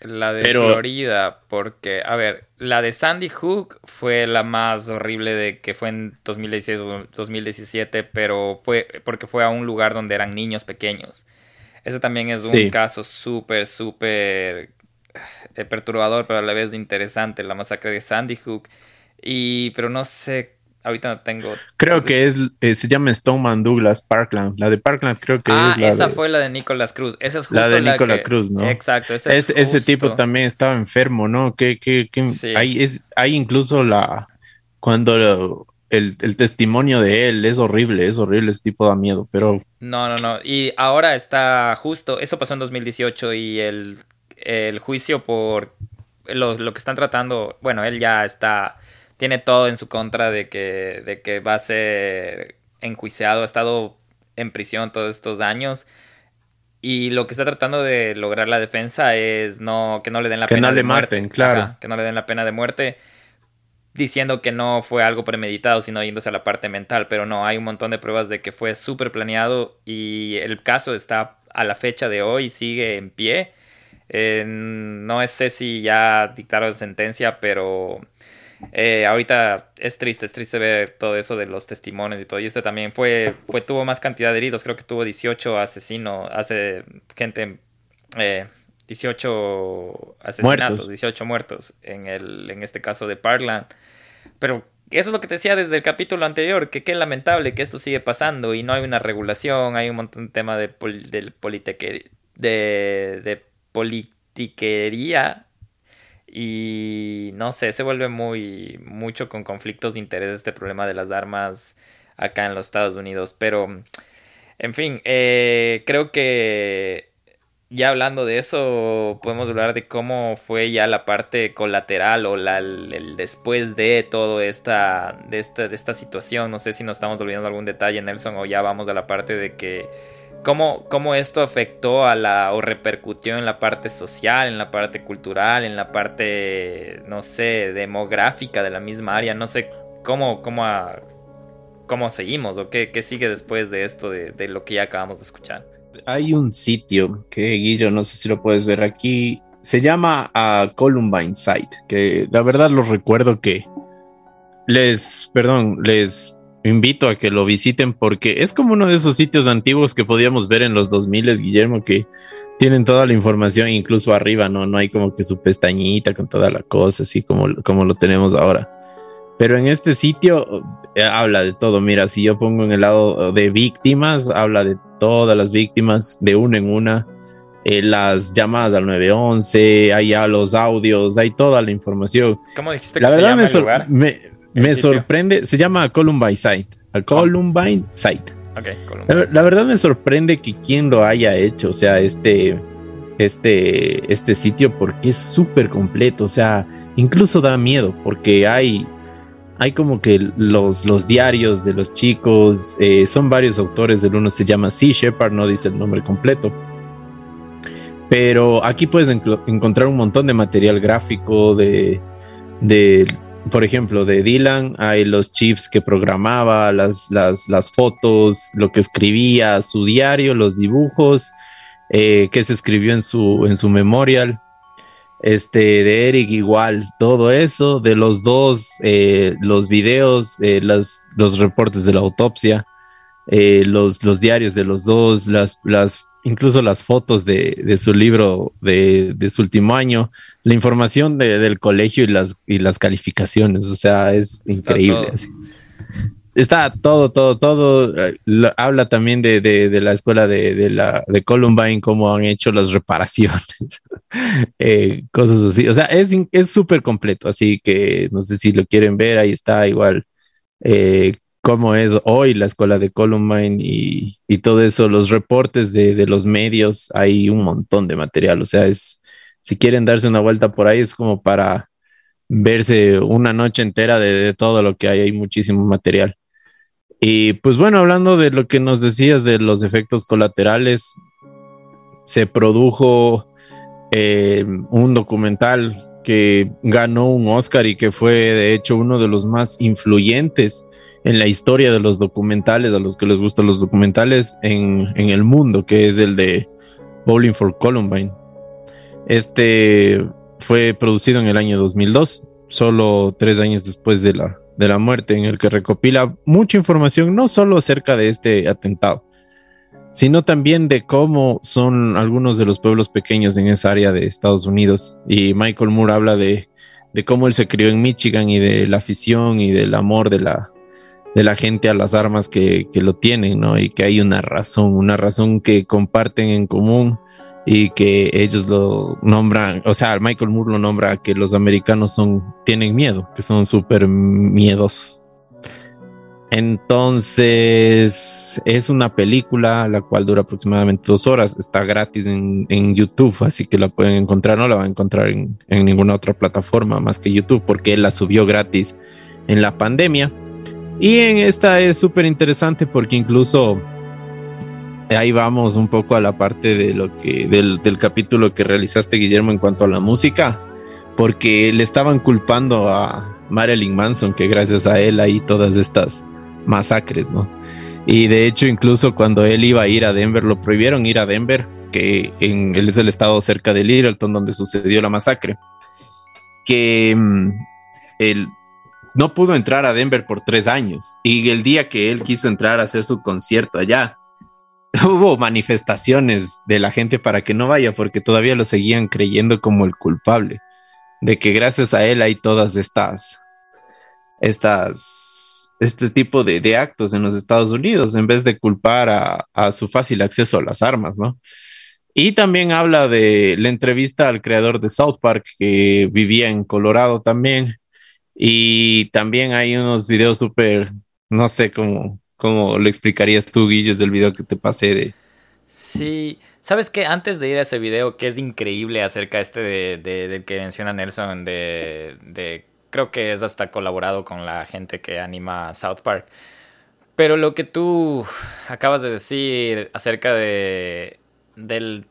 La de Pero... Florida, porque, a ver, la de Sandy Hook fue la más horrible de que fue en 2016 o 2017, pero fue porque fue a un lugar donde eran niños pequeños. Ese también es sí. un caso súper, súper eh, perturbador, pero a la vez interesante, la masacre de Sandy Hook. Y, pero no sé Ahorita no tengo. Creo que es, eh, se llama Stoneman Douglas Parkland. La de Parkland creo que ah, es. Esa de, fue la de Nicolas Cruz. Esa es justo la de la Nicolas que... Cruz, ¿no? Exacto. Esa es, es ese tipo también estaba enfermo, ¿no? Que, que, que Sí. hay, es, hay incluso la. Cuando lo- el, el testimonio de él es horrible, es horrible, ese tipo da miedo, pero No, no, no. Y ahora está justo. Eso pasó en 2018 y el, el juicio por los, lo que están tratando. Bueno, él ya está. Tiene todo en su contra de que, de que va a ser enjuiciado. Ha estado en prisión todos estos años. y lo que está tratando de lograr la defensa es no que no le den la Que pena no de le muerte. maten, claro. Ajá, que no le den la pena de muerte diciendo que no fue algo premeditado, sino yéndose a la parte mental, pero no, hay un montón de pruebas de que fue súper planeado y el caso está a la fecha de hoy, sigue en pie. Eh, no sé si ya dictaron sentencia, pero eh, ahorita es triste, es triste ver todo eso de los testimonios y todo. Y este también fue, fue tuvo más cantidad de heridos, creo que tuvo 18 asesinos, hace gente, eh, 18 asesinatos, Muertos. 18 muertos en, el, en este caso de Parkland. Pero eso es lo que te decía desde el capítulo anterior, que qué lamentable que esto sigue pasando y no hay una regulación, hay un montón de tema de, pol- de politiquería y no sé, se vuelve muy mucho con conflictos de interés este problema de las armas acá en los Estados Unidos. Pero, en fin, eh, creo que ya hablando de eso, podemos hablar de cómo fue ya la parte colateral o la, el, después de todo esta, de esta, de esta situación. No sé si nos estamos olvidando algún detalle, Nelson, o ya vamos a la parte de que cómo, cómo esto afectó a la o repercutió en la parte social, en la parte cultural, en la parte, no sé, demográfica de la misma área. No sé cómo, cómo, a- cómo seguimos o qué, qué sigue después de esto, de, lo que ya acabamos de escuchar. Hay un sitio que, Guillo, no sé si lo puedes ver aquí. Se llama ah, Columbine Site, que la verdad lo recuerdo que les, perdón, les invito a que lo visiten porque es como uno de esos sitios antiguos que podíamos ver en los 2000, Guillermo, que tienen toda la información, incluso arriba, ¿no? No hay como que su pestañita con toda la cosa, así como, como lo tenemos ahora. Pero en este sitio eh, habla de todo. Mira, si yo pongo en el lado de víctimas, habla de todas las víctimas, de una en una. eh, las llamadas al 911, hay ya los audios, hay toda la información. ¿Cómo dijiste que La se verdad llama me, el sor- lugar? me, ¿El me sitio? sorprende, se llama Columbine Site. A Columbine Site. La, Columbine. la verdad me sorprende que quien lo haya hecho, o sea, este, este, este sitio, porque es súper completo, o sea, incluso da miedo, porque hay, hay como que los, los diarios de los chicos, eh, son varios autores, el uno se llama Sea Shepard, no dice el nombre completo. Pero aquí puedes encontrar un montón de material gráfico de, de por ejemplo, de Dylan hay los chips que programaba, las, las, las fotos, lo que escribía, su diario, los dibujos, eh, que se escribió en su, en su memorial. Este, de Eric igual, todo eso, de los dos, eh, los videos, eh, las, los reportes de la autopsia, eh, los, los diarios de los dos, las, las, incluso las fotos de, de su libro de, de su último año la información de- del colegio y las, y las calificaciones, o sea, es Está increíble. todo. así. Está todo, todo, todo. habla también de, de- la escuela de, de la, de Columbine, cómo han hecho las reparaciones, eh, cosas así. O sea, es in- es súper completo, así que no sé si lo quieren ver, ahí está igual. eh, cómo es hoy la escuela de Columbine y, todo eso, los reportes de, los medios, hay un montón de material, o sea, es, si quieren darse una vuelta por ahí, es como para verse una noche entera de, de todo lo que hay, hay muchísimo material. Y pues bueno, hablando de lo que nos decías de los efectos colaterales, se produjo eh, un documental que ganó un Oscar y que fue de hecho uno de los más influyentes en la historia de los documentales, a los que les gustan los documentales en, en el mundo, que es el de Bowling for Columbine. Este fue producido en el año 2002, solo tres años después de la, de la muerte, en el que recopila mucha información, no solo acerca de este atentado, sino también de cómo son algunos de los pueblos pequeños en esa área de Estados Unidos. Y Michael Moore habla de, de cómo él se crió en Michigan y de la afición y del amor de la, de la gente a las armas que, que lo tienen, ¿no? Y que hay una razón, una razón que comparten en común y que ellos lo nombran, o sea, Michael Moore lo nombra que los americanos son, tienen miedo, que son súper miedosos. Entonces, es una película la cual dura aproximadamente dos horas, está gratis en, en YouTube, así que la pueden encontrar, no la van a encontrar en, en ninguna otra plataforma más que YouTube, porque él la subió gratis en la pandemia. Y en esta es súper interesante porque incluso ahí vamos un poco a la parte de lo que del, capítulo que realizaste Guillermo en cuanto a la música, porque le estaban culpando a Marilyn Manson que gracias a él hay todas estas masacres, ¿no? Y de hecho incluso cuando él iba a ir a Denver lo prohibieron ir a Denver, que él es el estado cerca de Littleton donde sucedió la masacre, que mm, él no pudo entrar a Denver por tres años y el día que él quiso entrar a hacer su concierto allá, hubo manifestaciones de la gente para que no vaya porque todavía lo seguían creyendo como el culpable de que gracias a él hay todas estas estas este tipo de, actos en los Estados Unidos en vez de culpar a, su fácil acceso a las armas, ¿no? Y también habla de la entrevista al creador de South Park que vivía en Colorado también. Y también hay unos videos súper, no sé cómo, cómo lo explicarías tú, Guilles, del video que te pasé de... Sí, sabes que antes de ir a ese video, que es increíble acerca este de, de, del que menciona Nelson, de, de creo que es hasta colaborado con la gente que anima South Park. Pero lo que tú acabas de decir acerca de del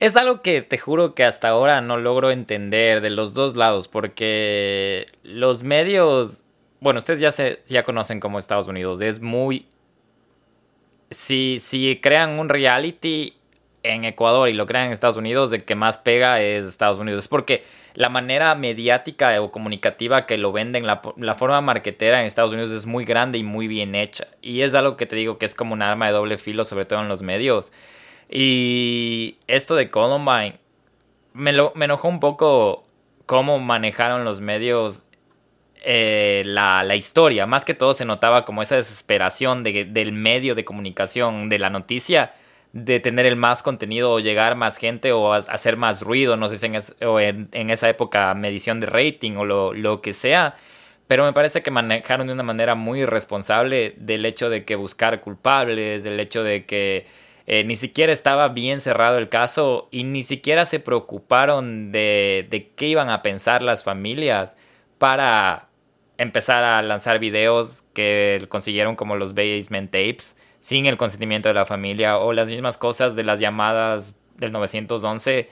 es algo que te juro que hasta ahora no logro entender de los dos lados porque los medios, bueno, ustedes ya se ya conocen como Estados Unidos, es muy si si crean un reality en Ecuador y lo crean en Estados Unidos, de que más pega es Estados Unidos. Es porque la manera mediática o comunicativa que lo venden, la, la, forma marquetera en Estados Unidos es muy grande y muy bien hecha. Y es algo que te digo que es como un arma de doble filo, sobre todo en los medios. Y esto de Columbine, me, lo, me enojó un poco cómo manejaron los medios eh, la, la, historia. Más que todo se notaba como esa desesperación de, del medio de comunicación, de la noticia de tener el más contenido o llegar más gente o hacer más ruido, no sé si en, o en, en, esa época medición de rating o lo, lo, que sea, pero me parece que manejaron de una manera muy irresponsable del hecho de que buscar culpables, del hecho de que eh, ni siquiera estaba bien cerrado el caso y ni siquiera se preocuparon de, de qué iban a pensar las familias para empezar a lanzar videos que consiguieron como los basement tapes sin el consentimiento de la familia o las mismas cosas de las llamadas del 911.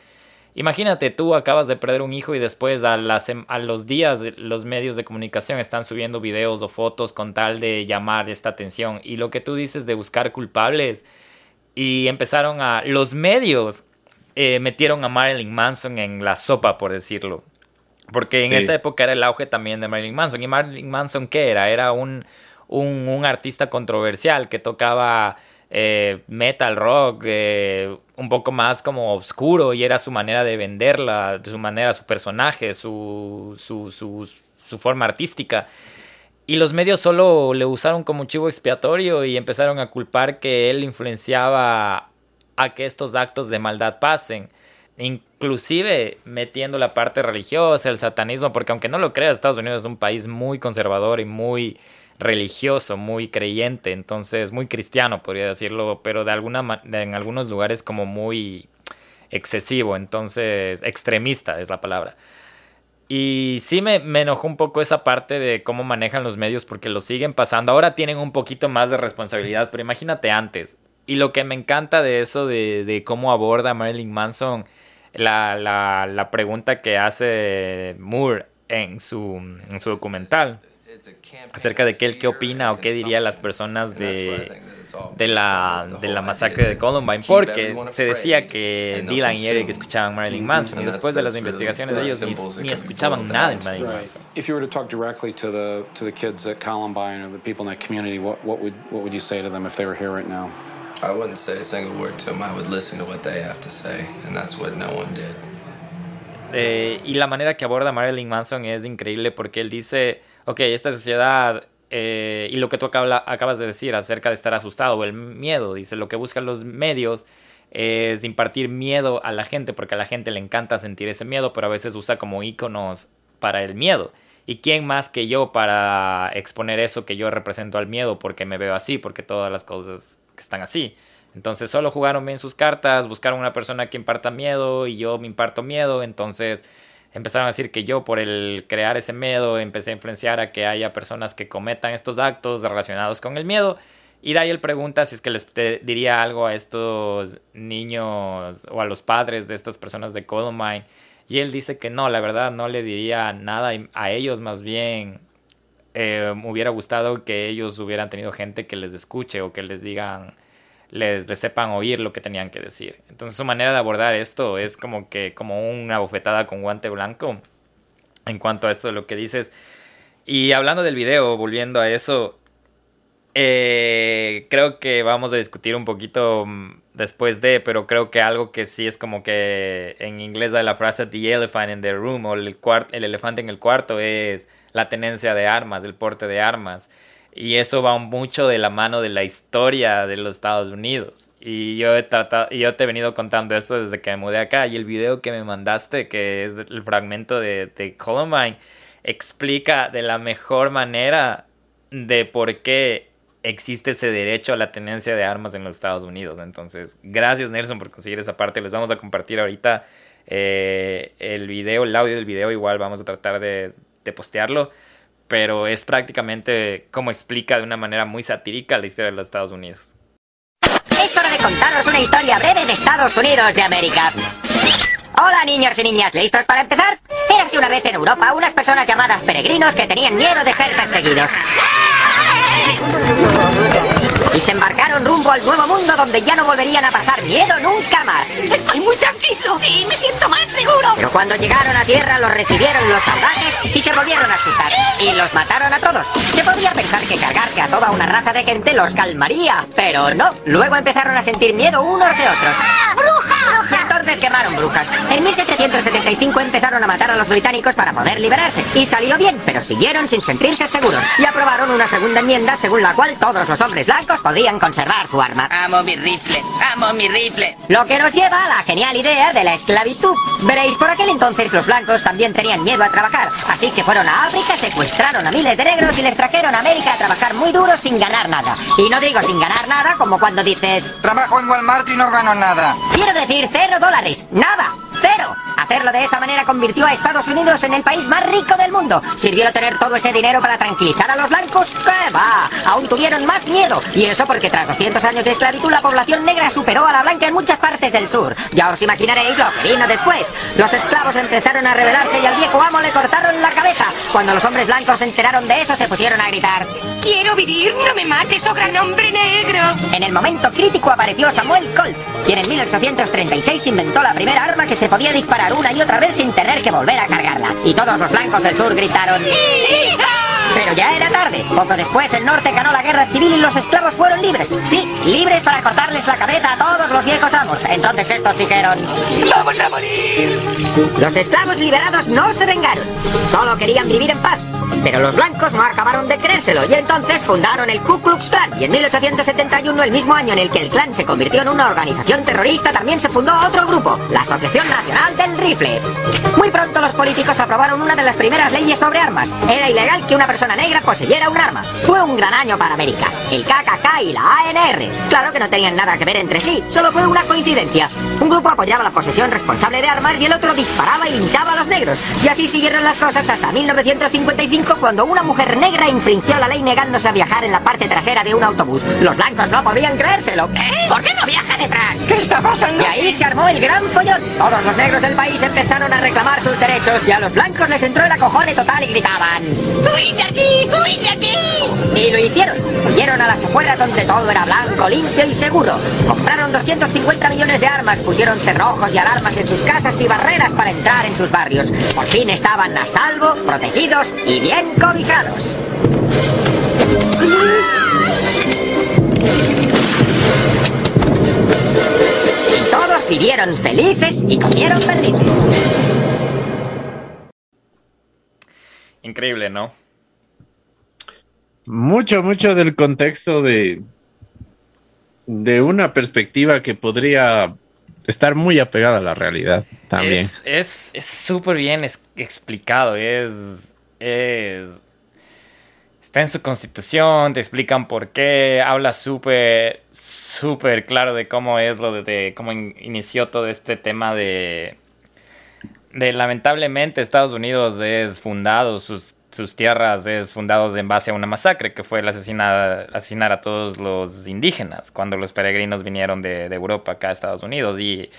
Imagínate, tú acabas de perder un hijo y después a, las, a los días los medios de comunicación están subiendo videos o fotos con tal de llamar esta atención. Y lo que tú dices de buscar culpables y empezaron a... Los medios eh, metieron a Marilyn Manson en la sopa, por decirlo. Porque en sí. esa época era el auge también de Marilyn Manson. ¿Y Marilyn Manson qué era? Era un un, un artista controversial que tocaba eh, metal rock, eh, un poco más como oscuro y era su manera de venderla, su manera, su personaje, su, su, su, su forma artística. Y los medios solo le usaron como chivo expiatorio y empezaron a culpar que él influenciaba a que estos actos de maldad pasen. Inclusive metiendo la parte religiosa, el satanismo, porque aunque no lo creas, Estados Unidos es un país muy conservador y muy religioso, muy creyente, entonces muy cristiano podría decirlo, pero de alguna en algunos lugares como muy excesivo, entonces extremista es la palabra. Y sí me, me, enojó un poco esa parte de cómo manejan los medios porque lo siguen pasando. Ahora tienen un poquito más de responsabilidad, pero imagínate antes. Y lo que me encanta de eso, de, de cómo aborda Marilyn Manson, la, la, la pregunta que hace Moore en su, en su documental acerca de qué él qué opina o qué diría las personas de, de, la, de la masacre de Columbine, porque se decía que Dylan y Eric escuchaban Marilyn Manson y después de las investigaciones de ellos ni, ni escuchaban nada de Marilyn Manson. If you were to talk directly to the to the kids at Columbine or the people in that community, what what would what would you say to them if they were here right now? I wouldn't say a single word to them. I would listen to what they have to say, and that's what no one did. Eh, y la manera que aborda Marilyn Manson es increíble porque él dice ok, esta sociedad eh, y lo que tú acaba, acabas de decir acerca de estar asustado o el miedo, dice, lo que buscan los medios es impartir miedo a la gente porque a la gente le encanta sentir ese miedo, pero a veces usa como iconos para el miedo. ¿Y quién más que yo para exponer eso que yo represento al miedo porque me veo así, porque todas las cosas están así? Entonces solo jugaron bien sus cartas, buscaron una persona que imparta miedo y yo me imparto miedo, entonces empezaron a decir que yo por el crear ese miedo empecé a influenciar a que haya personas que cometan estos actos relacionados con el miedo Y él pregunta si es que les diría algo a estos niños o a los padres de estas personas de Columbine. Y él dice que no, la verdad no le diría nada a ellos, más bien eh, me hubiera gustado que ellos hubieran tenido gente que les escuche o que les digan, les, les, sepan oír lo que tenían que decir. Entonces su manera de abordar esto es como que como una bofetada con guante blanco en cuanto a esto de lo que dices. Y hablando del video, volviendo a eso, eh, creo que vamos a discutir un poquito mm, después de, pero creo que algo que sí es como que en inglés hay la frase the elephant in the room o el, el elefante en el cuarto es la tenencia de armas, el porte de armas. Y eso va mucho de la mano de la historia de los Estados Unidos. Y yo, he tratado, yo te he venido contando esto desde que me mudé acá. Y el video que me mandaste, que es el fragmento de, de Columbine, explica de la mejor manera de por qué existe ese derecho a la tenencia de armas en los Estados Unidos. Entonces, gracias Nelson por conseguir esa parte. Les vamos a compartir ahorita eh, el video, el audio del video. Igual vamos a tratar de postearlo. Pero es prácticamente como explica de una manera muy satírica la historia de los Estados Unidos. Es hora de contaros una historia breve de Estados Unidos de América. Hola niños y niñas, ¿listos para empezar? Érase una vez en Europa unas personas llamadas peregrinos que tenían miedo de ser perseguidos. Y se embarcaron rumbo al nuevo mundo donde ya no volverían a pasar miedo nunca más. Estoy muy tranquilo. Sí, me siento más seguro. Pero cuando llegaron a tierra los recibieron los salvajes y se volvieron a asustar. Y los mataron a todos. Se podría pensar que cargarse a toda una raza de gente los calmaría. Pero no. Luego empezaron a sentir miedo unos de otros. ¡Ah, bruja! ¡Bruja! Entonces quemaron brujas. En 1775 empezaron a matar a los británicos para poder liberarse. Y salió bien, pero siguieron sin sentirse seguros. Y aprobaron una segunda enmienda según la cual todos los hombres blancos podían conservar su arma. Amo mi rifle, amo mi rifle. Lo que nos lleva a la genial idea de la esclavitud. Veréis, por aquel entonces los blancos también tenían miedo a trabajar, así que fueron a África, secuestraron a miles de negros y les trajeron a América a trabajar muy duro sin ganar nada. Y no digo sin ganar nada como cuando dices... Trabajo en Walmart y no gano nada. Quiero decir cero dólares, nada. ¡Cero! Hacerlo de esa manera convirtió a Estados Unidos en el país más rico del mundo. ¿Sirvió tener todo ese dinero para tranquilizar a los blancos? ¡Qué va! Aún tuvieron más miedo. Y eso porque tras 200 años de esclavitud la población negra superó a la blanca en muchas partes del sur. Ya os imaginaréis lo que vino después. Los esclavos empezaron a rebelarse y al viejo amo le cortaron la cabeza. Cuando los hombres blancos se enteraron de eso se pusieron a gritar. ¡Quiero vivir! ¡No me mates, oh gran hombre negro! En el momento crítico apareció Samuel Colt, quien en 1836 inventó la primera arma que se podía disparar una y otra vez sin tener que volver a cargarla. Y todos los blancos del sur gritaron... Pero ya era tarde. Poco después el norte ganó la guerra civil y los esclavos fueron libres. Sí, libres para cortarles la cabeza a todos los viejos amos. Entonces estos dijeron... ¡Vamos a morir! Los esclavos liberados no se vengaron. Solo querían vivir en paz. Pero los blancos no acabaron de creérselo y entonces fundaron el Ku Klux Klan. Y en 1871, el mismo año en el que el clan se convirtió en una organización terrorista, también se fundó otro grupo, la Asociación Nacional del Rifle. Muy pronto los políticos aprobaron una de las primeras leyes sobre armas. Era ilegal que una persona negra poseyera un arma. Fue un gran año para América. El KKK y la ANR. Claro que no tenían nada que ver entre sí, solo fue una coincidencia. Un grupo apoyaba la posesión responsable de armas y el otro disparaba y linchaba a los negros. Y así siguieron las cosas hasta 1955 cuando una mujer negra infringió la ley negándose a viajar en la parte trasera de un autobús. Los blancos no podían creérselo. ¿Eh? ¿Por qué no viaja detrás? ¿Qué está pasando? Y ahí se armó el gran follón. Todos los negros del país empezaron a reclamar sus derechos y a los blancos les entró el acojone total y gritaban. ¡Huid de aquí! ¡Huid de aquí! Y lo hicieron. Huyeron a las afueras donde todo era blanco, limpio y seguro. Compraron 250 millones de armas, pusieron cerrojos y alarmas en sus casas y barreras para entrar en sus barrios. Por fin estaban a salvo, protegidos y bien cobijados. Y todos vivieron felices y comieron perdices. Increíble, ¿no? Mucho, mucho del contexto de, de una perspectiva que podría estar muy apegada a la realidad también. Es súper bien es, explicado, es, es... Está en su constitución, te explican por qué, habla súper, súper claro de cómo es lo de, cómo in, inició todo este tema de, de lamentablemente Estados Unidos es fundado, sus sus tierras es fundados en base a una masacre que fue el asesinar, asesinar a todos los indígenas cuando los peregrinos vinieron de, de Europa acá a Estados Unidos. Y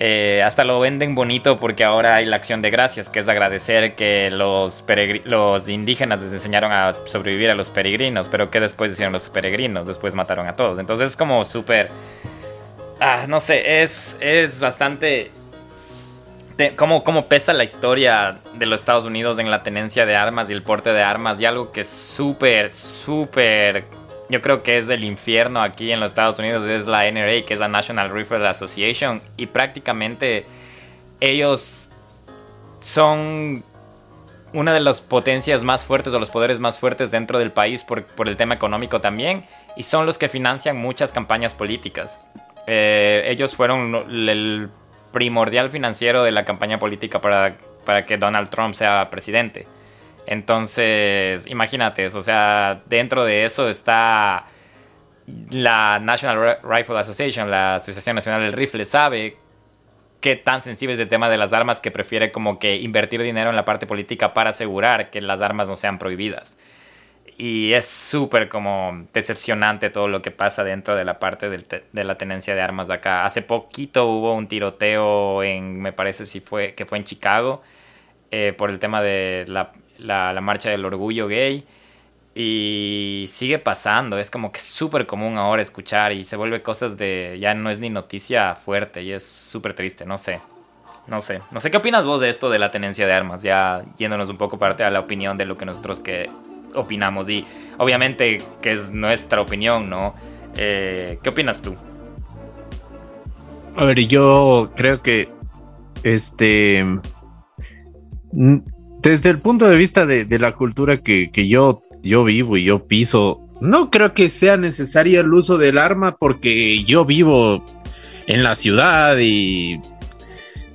eh, hasta lo venden bonito porque ahora hay la acción de gracias, que es agradecer que los, los indígenas les enseñaron a sobrevivir a los peregrinos, pero que después hicieron los peregrinos, después mataron a todos. Entonces es como súper... Ah, no sé, es, es bastante... Cómo, cómo pesa la historia de los Estados Unidos en la tenencia de armas y el porte de armas y algo que es súper, súper yo creo que es del infierno aquí en los Estados Unidos, es la NRA, que es la National Rifle Association, y prácticamente ellos son una de las potencias más fuertes o los poderes más fuertes dentro del país por, el tema económico también, y son los que financian muchas campañas políticas. Eh, ellos fueron el primordial financiero de la campaña política para, para que Donald Trump sea presidente. Entonces, imagínate, o sea, dentro de eso está la National Rifle Association, la Asociación Nacional del Rifle, sabe qué tan sensible es el tema de las armas que prefiere como que invertir dinero en la parte política para asegurar que las armas no sean prohibidas. Y es súper como decepcionante todo lo que pasa dentro de la parte de la tenencia de armas de acá. Hace poquito hubo un tiroteo en, me parece si fue, que fue en Chicago, eh, por el tema de la la, marcha del orgullo gay. Y sigue pasando, es como que súper común ahora escuchar y se vuelve cosas de, ya no es ni noticia fuerte y es súper triste, no sé, no sé, no sé qué opinas vos de esto de la tenencia de armas, ya yéndonos un poco parte a la opinión de lo que nosotros que opinamos y obviamente que es nuestra opinión, ¿no? Eh, ¿Qué opinas tú? A ver, yo creo que este desde el punto de vista de, la cultura que, yo, yo vivo y yo piso, no creo que sea necesario el uso del arma porque yo vivo en la ciudad y,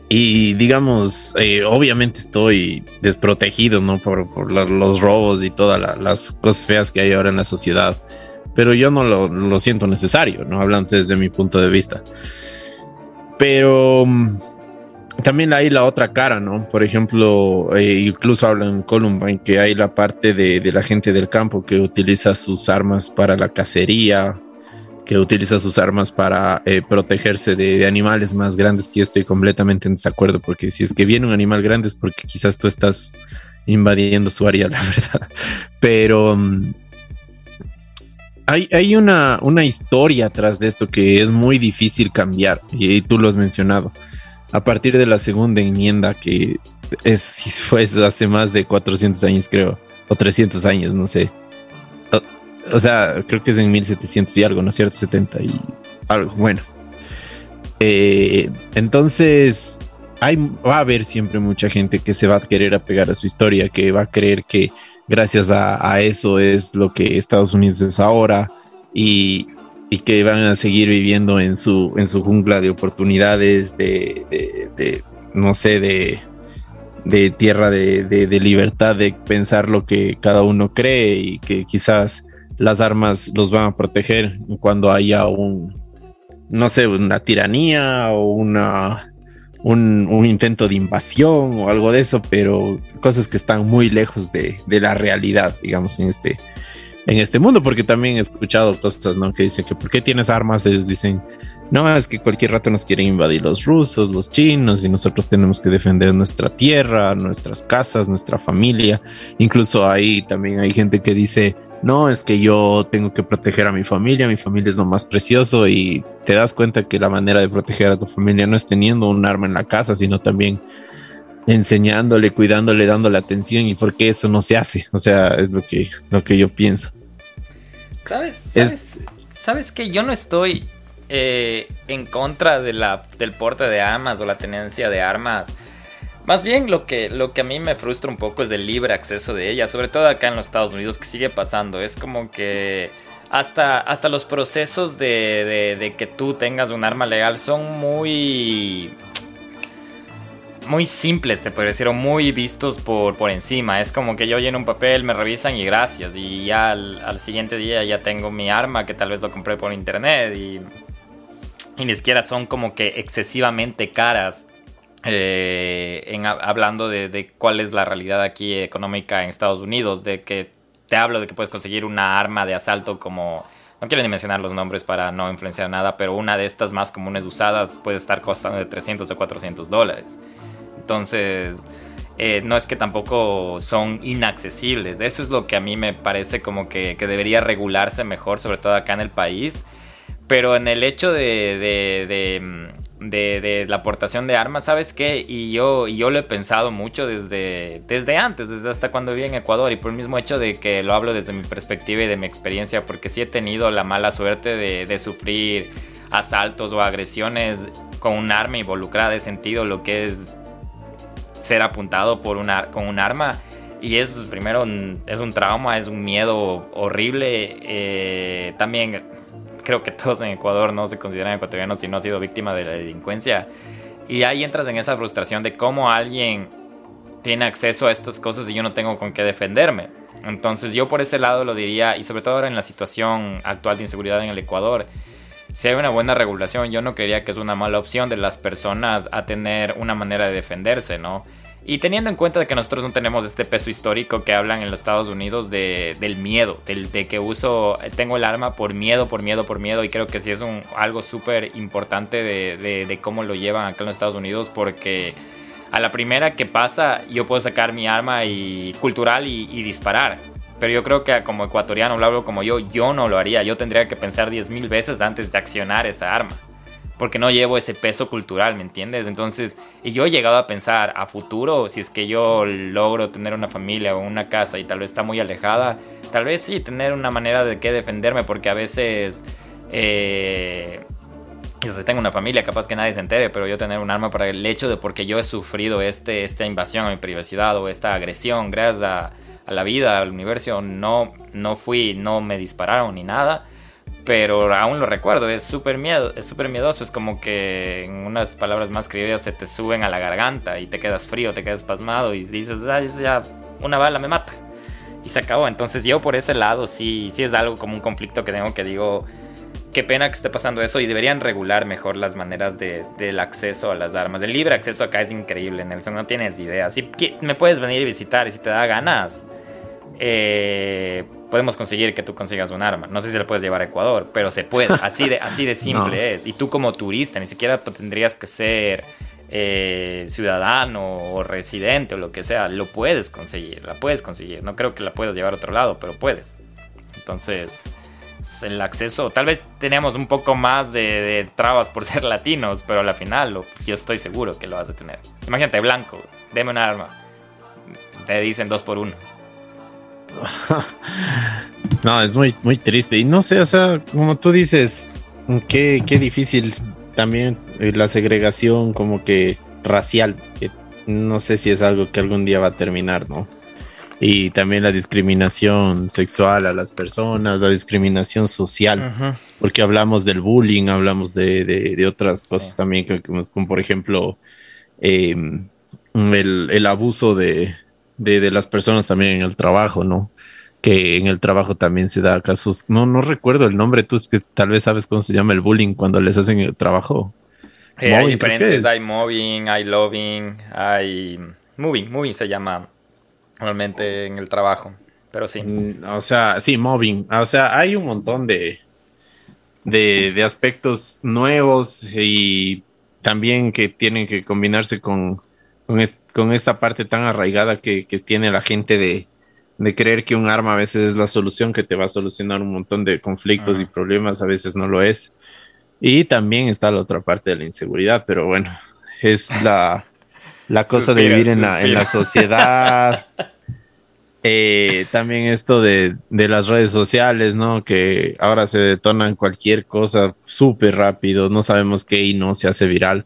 y digamos, eh, obviamente estoy desprotegido, ¿no? Por, los robos y todas las cosas feas que hay ahora en la sociedad. Pero yo no lo, lo siento necesario, ¿no? Hablando desde mi punto de vista. Pero también hay la otra cara, ¿no? Por ejemplo, eh, incluso hablan en Columbine que hay la parte de, la gente del campo que utiliza sus armas para la cacería, que utiliza sus armas para eh, protegerse de, animales más grandes, que yo estoy completamente en desacuerdo, porque si es que viene un animal grande es porque quizás tú estás invadiendo su área, la verdad. Pero mm, hay, una, una historia atrás de esto que es muy difícil cambiar, y tú lo has mencionado a partir de la segunda enmienda que es fue hace más de 400 años creo, o 300 años, no sé. O, sea, creo que es en 1700 y algo, ¿no es cierto? 70 y algo, bueno. Eh, entonces, hay, va a haber siempre mucha gente que se va a querer apegar a su historia, que va a creer que gracias a, a eso es lo que Estados Unidos es ahora y, y que van a seguir viviendo en su, en su jungla de oportunidades, de, no sé, de, de tierra de, de, libertad, de pensar lo que cada uno cree y que quizás las armas los van a proteger cuando haya un, no sé, una tiranía o una, un, un, intento de invasión o algo de eso, pero cosas que están muy lejos de, de la realidad, digamos, en este, en este mundo, porque también he escuchado cosas, ¿no? Que dicen que ¿por qué tienes armas? Ellos dicen, no, es que cualquier rato nos quieren invadir los rusos, los chinos, y nosotros tenemos que defender nuestra tierra, nuestras casas, nuestra familia. Incluso ahí también hay gente que dice, no, es que yo tengo que proteger a mi familia, mi familia es lo más precioso, y te das cuenta que la manera de proteger a tu familia no es teniendo un arma en la casa, sino también enseñándole, cuidándole, dándole atención y por qué eso no se hace. O sea, es lo que, lo que yo pienso. ¿Sabes? ¿Sabes, ¿sabes que yo no estoy eh, en contra de la, del porte de armas o la tenencia de armas? Más bien lo que, lo que a mí me frustra un poco es el libre acceso de ellas, sobre todo acá en los Estados Unidos, que sigue pasando. Es como que hasta, hasta los procesos de, de que tú tengas un arma legal son muy muy simples, te podría decir, o muy vistos por, por encima. Es como que yo lleno un papel, me revisan y gracias. Y ya al, siguiente día ya tengo mi arma que tal vez lo compré por internet y, ni siquiera son como que excesivamente caras eh, en, hablando de, de, cuál es la realidad aquí económica en Estados Unidos, de que te hablo de que puedes conseguir una arma de asalto como, no quiero ni mencionar los nombres para no influenciar nada, pero una de estas más comunes usadas puede estar costando de 300 o 400 dólares. Entonces, eh, no es que tampoco son inaccesibles. Eso es lo que a mí me parece como que, que debería regularse mejor, sobre todo acá en el país. Pero en el hecho de, de, de, de, la aportación de armas, ¿sabes qué? Y yo, y yo lo he pensado mucho desde, desde antes, desde hasta cuando viví en Ecuador, y por el mismo hecho de que lo hablo desde mi perspectiva y de mi experiencia, porque sí he tenido la mala suerte de, sufrir asaltos o agresiones con un arma involucrada, de sentido lo que es ser apuntado por una, con un arma. Y es primero es un trauma, es un miedo horrible. Eh, también creo que todos en Ecuador no se consideran ecuatorianos si no ha sido víctima de la delincuencia. Y ahí entras en esa frustración de cómo alguien tiene acceso a estas cosas y yo no tengo con qué defenderme. Entonces yo por ese lado lo diría, y sobre todo ahora en la situación actual de inseguridad en el Ecuador, si hay una buena regulación, yo no creería que es una mala opción de las personas a tener una manera de defenderse, ¿no? Y teniendo en cuenta que nosotros no tenemos este peso histórico que hablan en los Estados Unidos de, del miedo, del, de que uso, tengo el arma por miedo, por miedo, por miedo, y creo que sí es algo súper importante de, de, cómo lo llevan acá en los Estados Unidos, porque a la primera que pasa yo puedo sacar mi arma y, cultural y disparar. Pero yo creo que como ecuatoriano, lo hablo como yo, yo no lo haría. Yo tendría que pensar 10.000 veces antes de accionar esa arma porque no llevo ese peso cultural, ¿me entiendes? Entonces, y yo he llegado a pensar a futuro, si es que yo logro tener una familia o una casa y tal vez está muy alejada, tal vez sí tener una manera de qué defenderme, porque a veces, eh, si tengo una familia, capaz que nadie se entere, pero yo tener un arma para el hecho de porque yo he sufrido este, esta invasión a mi privacidad o esta agresión gracias a, a la vida, al universo, no, no fui, no me dispararon ni nada pero aún lo recuerdo, es súper miedo, es súper miedoso, es como que en unas palabras más criollas se te suben a la garganta y te quedas frío, te quedas pasmado y dices, ay, ya una bala me mata. Y se acabó. Entonces yo por ese lado sí, sí es algo como un conflicto que tengo que digo, qué pena que esté pasando eso y deberían regular mejor las maneras de, del acceso a las armas. El libre acceso acá es increíble, Nelson, no tienes idea. Si me puedes venir y visitar y si te da ganas, eh, podemos conseguir que tú consigas un arma. No sé si la puedes llevar a Ecuador, pero se puede. Así de, así de simple es. Y tú como turista, ni siquiera tendrías que ser eh, ciudadano o residente o lo que sea. Lo puedes conseguir, la puedes conseguir. No creo que la puedas llevar a otro lado, pero puedes. Entonces, el acceso, tal vez tenemos un poco más de, trabas por ser latinos, pero al final yo estoy seguro que lo vas a tener. Imagínate, blanco, deme un arma. Te dicen dos por uno. no, es muy, muy triste. Y no sé, o sea, como tú dices, qué, qué difícil también eh, la segregación como que racial, que no sé si es algo que algún día va a terminar, ¿no? Y también la discriminación sexual a las personas, la discriminación social, porque hablamos del bullying, hablamos de, de, otras cosas también, como, por ejemplo em, el, el, abuso de, de, las personas también en el trabajo, ¿no? Que en el trabajo también se da casos, no, no recuerdo el nombre, tú es que tal vez sabes cómo se llama el bullying cuando les hacen el trabajo. Eh, hay diferentes, hay mobbing, hay loving, hay moving, moving se llama normalmente en el trabajo, pero sí. Mm, o sea, sí, mobbing, o sea, hay un montón de, de, de aspectos nuevos y también que tienen que combinarse con, con, con esta parte tan arraigada que, tiene la gente de, creer que un arma a veces es la solución que te va a solucionar un montón de conflictos y problemas, a veces no lo es. Y también está la otra parte de la inseguridad, pero bueno, es la, la cosa de vivir en la, en la, sociedad. Eh, también esto de, de, las redes sociales, ¿no? Que ahora se detonan cualquier cosa súper rápido, no sabemos qué y no se hace viral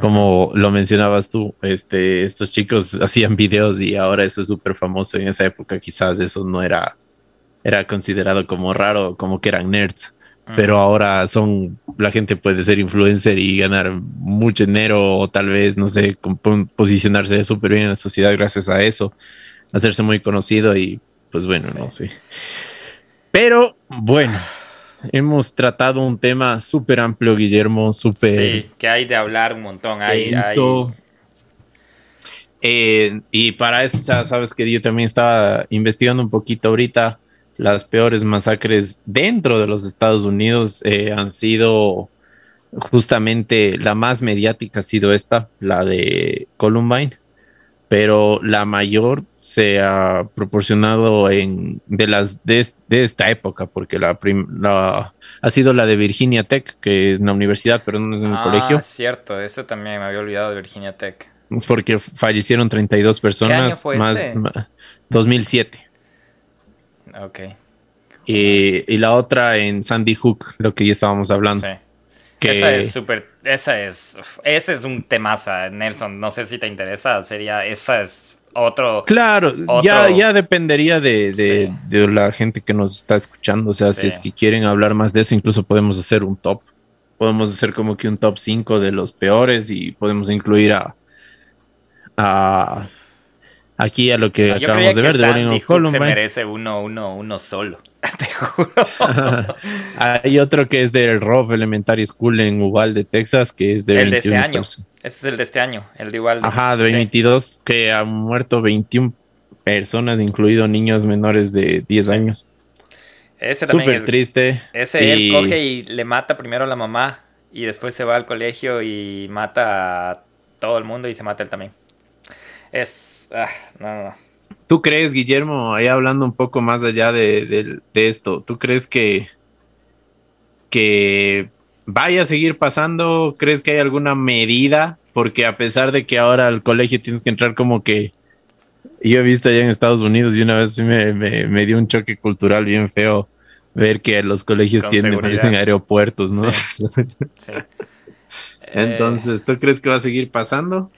como lo mencionabas tú, este, estos chicos hacían videos y ahora eso es súper famoso. En esa época quizás eso no era, era considerado como raro, como que eran nerds. Pero ahora son, la gente puede ser influencer y ganar mucho dinero o tal vez, no sé, posicionarse súper bien en la sociedad gracias a eso, hacerse muy conocido y pues bueno, no sé. Pero bueno, hemos tratado un tema súper amplio, Guillermo, súper... Sí, que hay de hablar un montón. Hay, Eh, y para eso, sea, sabes que yo también estaba investigando un poquito ahorita. Las peores masacres dentro de los Estados Unidos eh, han sido justamente la más mediática ha sido esta, la de Columbine, pero la mayor se ha proporcionado en de las de, de esta época, porque la, prim- la ha sido la de Virginia Tech, que es una universidad, pero no es un ah, colegio. cierto, ese también me había olvidado de Virginia Tech. Es porque fallecieron 32 personas, fue más este? ma- 2007. Ok, Y, y la otra en Sandy Hook, lo que ya estábamos hablando. sí. que- Esa es súper, esa es, ese es un temaza, Nelson, no sé si te interesa, sería, esa es otro... Claro, Otro- ya, ya dependería de, de- Sí. de la gente que nos está escuchando. O sea, si es que quieren hablar más de eso, incluso podemos hacer un top. Podemos hacer como que un top 5 de los peores y podemos incluir a, a aquí a lo que acabamos de ver de Sandy se merece uno, uno, uno solo, te juro. Hay otro que es del Robb Elementary School en Uvalde, Texas, que es de el de este 21 año, ese es el de este año, el de igual. Ajá, de sí. 22, que han muerto 21 personas, incluidos niños menores de 10 Sí. años. Ese también Súper es, triste. Ese Y- él coge y le mata primero a la mamá y después se va al colegio y mata a todo el mundo y se mata él también. Es... ah, no, no, no. ¿Tú crees, Guillermo, ahí hablando un poco más allá de, de- de esto, ¿tú crees que, que vaya a seguir pasando? ¿Crees que hay alguna medida? Porque a pesar de que ahora al colegio tienes que entrar como que... Yo he visto allá en Estados Unidos y una vez sí me, me- me dio un choque cultural bien feo ver que los colegios Con tienen, parecen aeropuertos, ¿no? Sí. Entonces, ¿tú crees que va a seguir pasando?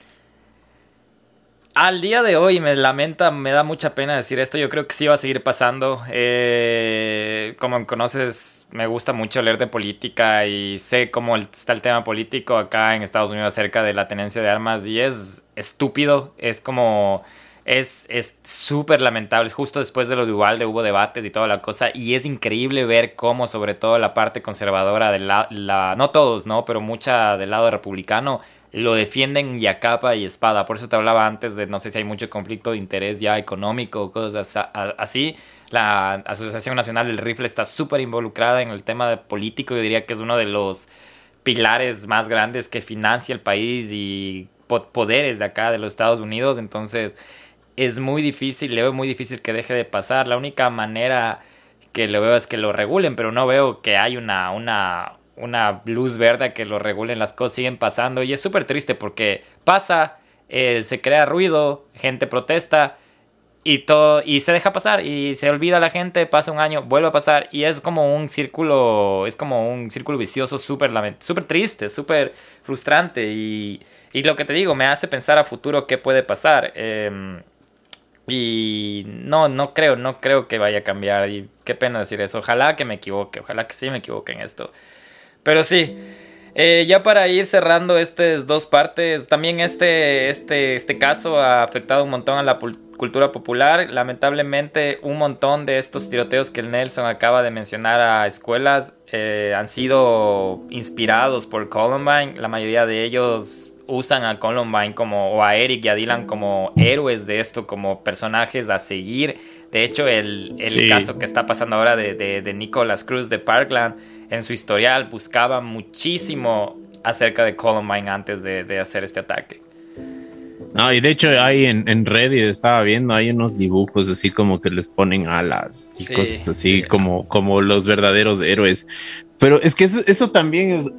Al día de hoy me lamenta, me da mucha pena decir esto. Yo creo que sí va a seguir pasando. Eh, como me conoces, me gusta mucho leer de política y sé cómo está el tema político acá en Estados Unidos acerca de la tenencia de armas y es estúpido. Es como es es súper lamentable. Justo después de lo de Uvalde hubo debates y toda la cosa y es increíble ver cómo sobre todo la parte conservadora de la, la no todos, ¿no? Pero mucha del lado republicano lo defienden y a capa y espada. Por eso te hablaba antes de no sé si hay mucho conflicto de interés ya económico o cosas así. La Asociación Nacional del Rifle está súper involucrada en el tema de político. Yo diría que es uno de los pilares más grandes que financia el país y po- poderes de acá de los Estados Unidos. Entonces es muy difícil, le veo muy difícil que deje de pasar. La única manera que lo veo es que lo regulen, pero no veo que hay una, una, una luz verde que lo regulen. Las cosas siguen pasando y es súper triste porque pasa, eh, se crea ruido, gente protesta y todo y se deja pasar y se olvida la gente, pasa un año, vuelve a pasar y es como un círculo, es como un círculo vicioso súper súper triste, súper frustrante y, y lo que te digo me hace pensar a futuro qué puede pasar. em, y no, no creo, no creo que vaya a cambiar. Y qué pena decir eso. Ojalá que me equivoque, ojalá que sí me equivoque en esto. Pero sí, eh, ya para ir cerrando estas dos partes, también este, este, este caso ha afectado un montón a la cultura popular. Lamentablemente, un montón de estos tiroteos que el Nelson acaba de mencionar a escuelas eh, han sido inspirados por Columbine. La mayoría de ellos usan a Columbine como, o a Eric y a Dylan como héroes de esto, como personajes a seguir. De hecho, el, el Sí. caso que está pasando ahora de, de, de Nicholas Cruz de Parkland, en su historial buscaba muchísimo acerca de Columbine antes de, de hacer este ataque. No, y de hecho hay en, en Reddit, estaba viendo, hay unos dibujos así como que les ponen alas y Sí, cosas así sí. como, como los verdaderos héroes. Pero es que eso, eso también es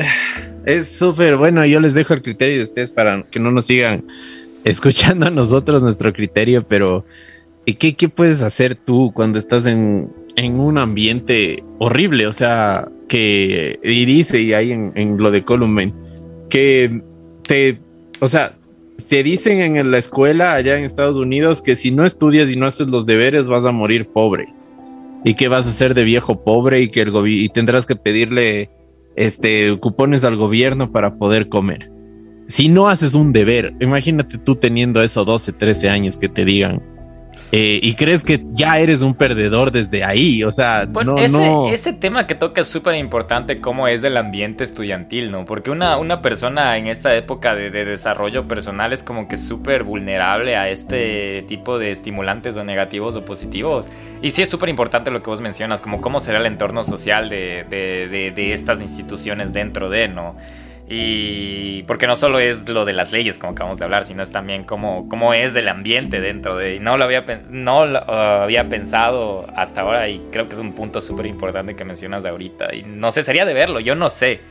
es súper bueno. Yo les dejo el criterio de ustedes para que no nos sigan escuchando a nosotros nuestro criterio, pero ¿y ¿qué, qué puedes hacer tú cuando estás en, en un ambiente horrible? O sea, que, y dice, y ahí en, lo de Columbine, que te, o sea, te dicen en la escuela allá en Estados Unidos que si no estudias y no haces los deberes vas a morir pobre y que vas a ser de viejo pobre y que el y tendrás que pedirle este cupones al gobierno para poder comer. Si no haces un deber, imagínate tú teniendo eso 12, 13 años que te digan eh, y crees que ya eres un perdedor desde ahí. O sea, Bueno, no, ese, no. ese tema que toca es súper importante, cómo es el ambiente estudiantil, ¿no? Porque una, una persona en esta época de, de desarrollo personal es como que súper vulnerable a este tipo de estimulantes o negativos o positivos. Y sí es súper importante lo que vos mencionas, como cómo será el entorno social de, de- de- de estas instituciones dentro de, ¿no? Y porque no solo es lo de las leyes, como acabamos de hablar, sino es también cómo, cómo es el ambiente dentro de... No lo había, no uh, había pensado hasta ahora y creo que es un punto súper importante que mencionas ahorita. Y no sé, sería de verlo, yo no sé.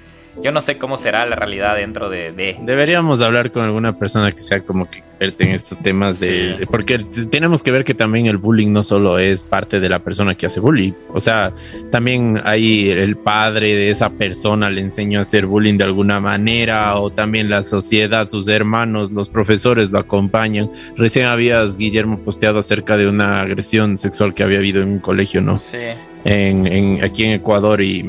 Yo no sé cómo será la realidad dentro de... de- Deberíamos hablar con alguna persona que sea como que experta en estos temas de, Sí. de- porque tenemos que ver que también el bullying no solo es parte de la persona que hace bullying, o sea, también hay el padre de esa persona le enseñó a hacer bullying de alguna manera o también la sociedad, sus hermanos, los profesores lo acompañan. Recién habías Guillermo posteado acerca de una agresión sexual que había habido en un colegio, ¿no? Sí. en, en- aquí en Ecuador y,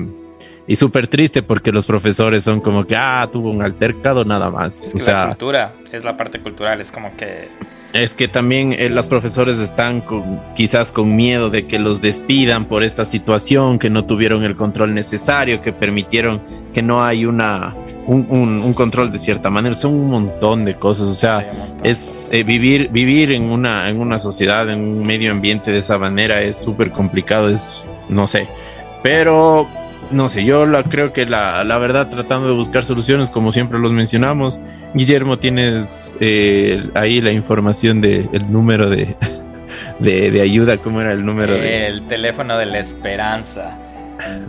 y súper triste porque los profesores son como que, ah, tuvo un altercado nada más. Es o que la sea, cultura, es la parte cultural, es como que... es que también eh, los profesores están con, quizás con miedo de que los despidan por esta situación, que no tuvieron el control necesario, que permitieron que no hay una, un, un- un control de cierta manera. Son un montón de cosas, o sea, sí, es eh, vivir vivir en una en una sociedad en un medio ambiente de esa manera es súper complicado es no sé pero no sé yo la creo que la, la verdad tratando de buscar soluciones como siempre los mencionamos Guillermo tienes eh, ahí la información de el número de, de de ayuda cómo era el número de El teléfono de la esperanza.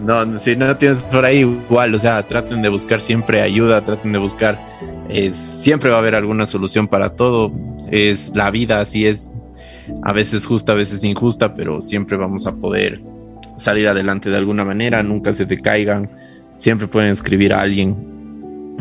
no, si no tienes por ahí igual, o sea, traten de buscar siempre ayuda, traten de buscar, eh, siempre va a haber alguna solución para todo, es la vida, así es, a veces justa, a veces injusta, pero siempre vamos a poder salir adelante de alguna manera, nunca se te caigan, siempre pueden escribir a alguien,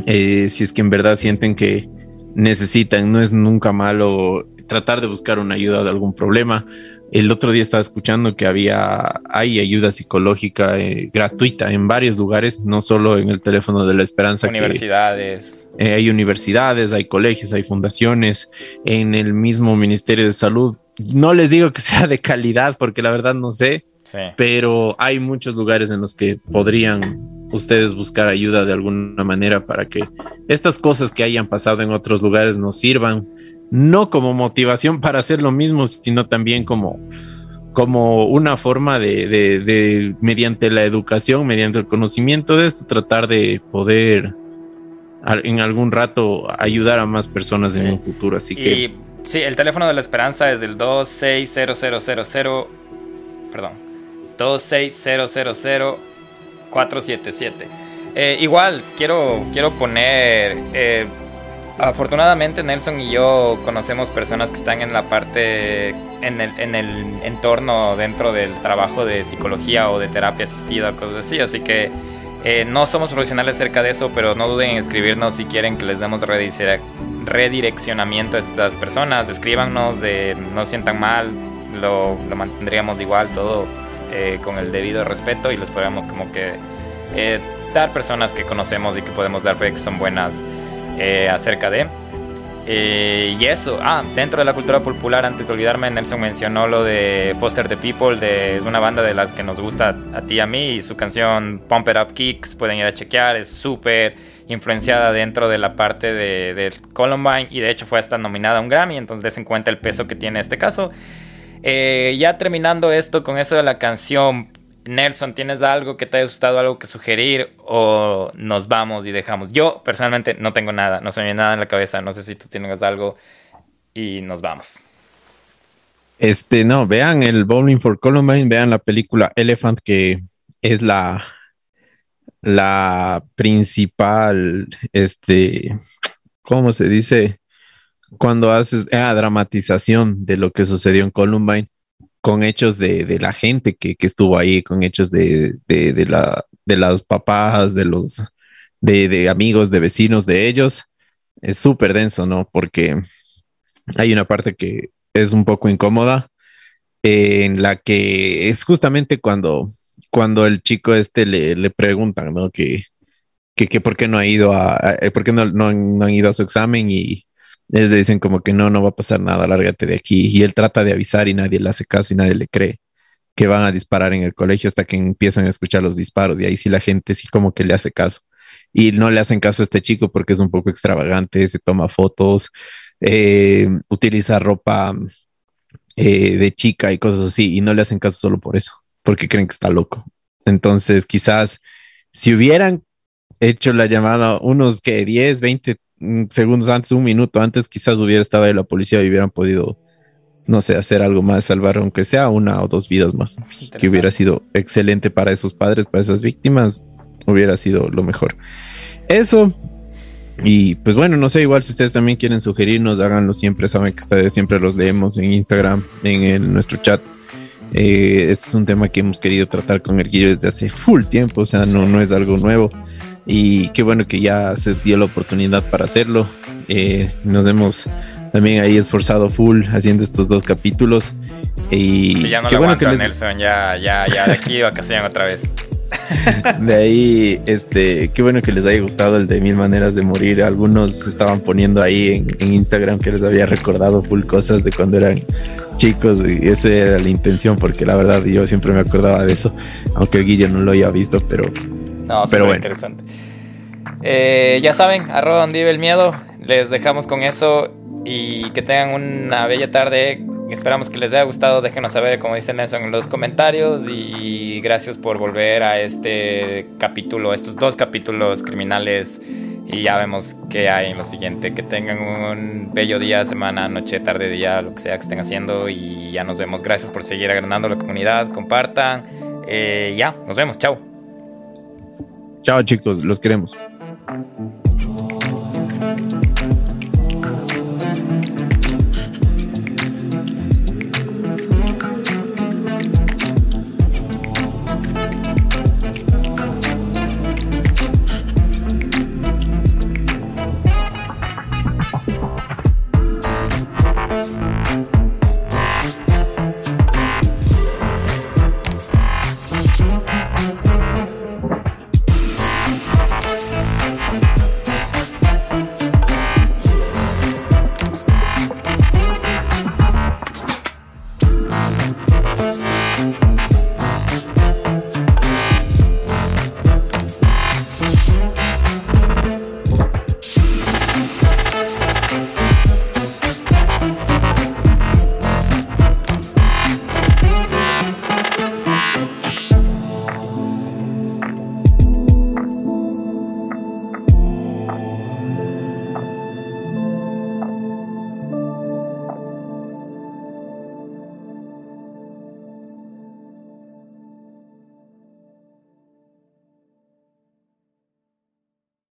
eh, si es que en verdad sienten que necesitan, no es nunca malo tratar de buscar una ayuda de algún problema. El otro día estaba escuchando que había, hay ayuda psicológica eh, gratuita en varios lugares, no solo en el teléfono de la esperanza. que- Universidades. eh, hay universidades, hay colegios, hay fundaciones, en el mismo Ministerio de Salud. No les digo que sea de calidad, porque la verdad no sé, Sí. pero hay muchos lugares en los que podrían ustedes buscar ayuda de alguna manera para que estas cosas que hayan pasado en otros lugares nos sirvan, no como motivación para hacer lo mismo, sino también como, como una forma de, de- de, mediante la educación, mediante el conocimiento de esto, tratar de poder en algún rato ayudar a más personas en un futuro. Así que sí, el teléfono de la esperanza es el 26000, perdón, 26000-477. Eh, igual, quiero, quiero poner, eh, afortunadamente Nelson y yo conocemos personas que están en la parte, en el, en el entorno dentro del trabajo de psicología o de terapia asistida, cosas así, así que... eh, no somos profesionales acerca de eso, pero no duden en escribirnos si quieren que les demos redire- redireccionamiento a estas personas. Escríbanos, de, no sientan mal, lo, lo mantendríamos igual todo eh, con el debido respeto y les podríamos como que eh, dar personas que conocemos y que podemos dar fe que son buenas eh, acerca de. Y eso, ah, dentro de la cultura popular, antes de olvidarme, Nelson mencionó lo de Foster the People, de, es una banda de las que nos gusta a ti y a mí, y su canción Pump It Up Kicks, pueden ir a chequear, es súper influenciada dentro de la parte de Columbine, y de hecho fue hasta nominada a un Grammy, entonces des en cuenta el peso que tiene este caso. Eh, ya terminando esto con eso de la canción, Nelson, ¿tienes algo que te haya gustado, algo que sugerir o nos vamos y dejamos? Yo personalmente no tengo nada, no se nada en la cabeza, no sé si tú tienes algo y nos vamos. Este, no, vean el Bowling for Columbine, vean la película Elephant, que es la, la principal, este, ¿cómo se dice? Cuando haces ah, dramatización de lo que sucedió en Columbine, con hechos de, de la gente que, que estuvo ahí, con hechos de, de, de la, de las papás, de los, de, de amigos, de vecinos de ellos. Es súper denso, ¿no? Porque hay una parte que es un poco incómoda, eh, en la que es justamente cuando, cuando el chico este le, le preguntan, ¿no? Que, que, que por qué no ha ido a, a- por qué no, no han ido a su examen y, ellos le dicen como que no, no va a pasar nada, lárgate de aquí. Y él trata de avisar y nadie le hace caso y nadie le cree que van a disparar en el colegio hasta que empiezan a escuchar los disparos. Y ahí sí la gente sí como que le hace caso. Y no le hacen caso a este chico porque es un poco extravagante, se toma fotos, eh, utiliza ropa eh, de chica y cosas así. Y no le hacen caso solo por eso, porque creen que está loco. Entonces quizás si hubieran hecho la llamada unos que 10, 20 mm, segundos antes, un minuto antes, quizás hubiera estado ahí la policía y hubieran podido, no sé, hacer algo más, salvar aunque sea una o dos vidas más, que hubiera sido excelente para esos padres, para esas víctimas, hubiera sido lo mejor. Eso. Y pues bueno, no sé, igual si ustedes también quieren sugerirnos, háganlo siempre, saben que está, siempre los leemos en Instagram, en el, nuestro chat. Eh, este es un tema que hemos querido tratar con el Guillo desde hace full tiempo, o sea, no, no es algo nuevo. Y qué bueno que ya se dio la oportunidad para hacerlo. Eh, nos hemos también ahí esforzado full haciendo estos dos capítulos. Y Sí, ya no qué lo bueno aguanto que les- Nelson, ya, ya, ya de aquí vacacionan otra vez. De ahí, este, qué bueno que les haya gustado el de Mil Maneras de Morir. Algunos estaban poniendo ahí en, en Instagram que les había recordado full cosas de cuando eran chicos y esa era la intención porque la verdad yo siempre me acordaba de eso, aunque el no lo haya visto, pero, No, pero bueno. interesante. Eh, ya saben, arroba donde vive el miedo. Les dejamos con eso y que tengan una bella tarde. Esperamos que les haya gustado. Déjenos saber, como dice Nelson, en los comentarios. Y gracias por volver a este capítulo, estos dos capítulos criminales. Y ya vemos qué hay en lo siguiente. Que tengan un bello día, semana, noche, tarde, día, lo que sea que estén haciendo. Y ya nos vemos. Gracias por seguir agrandando la comunidad. Compartan. Eh, ya, nos vemos. Chao. Chao chicos, los queremos.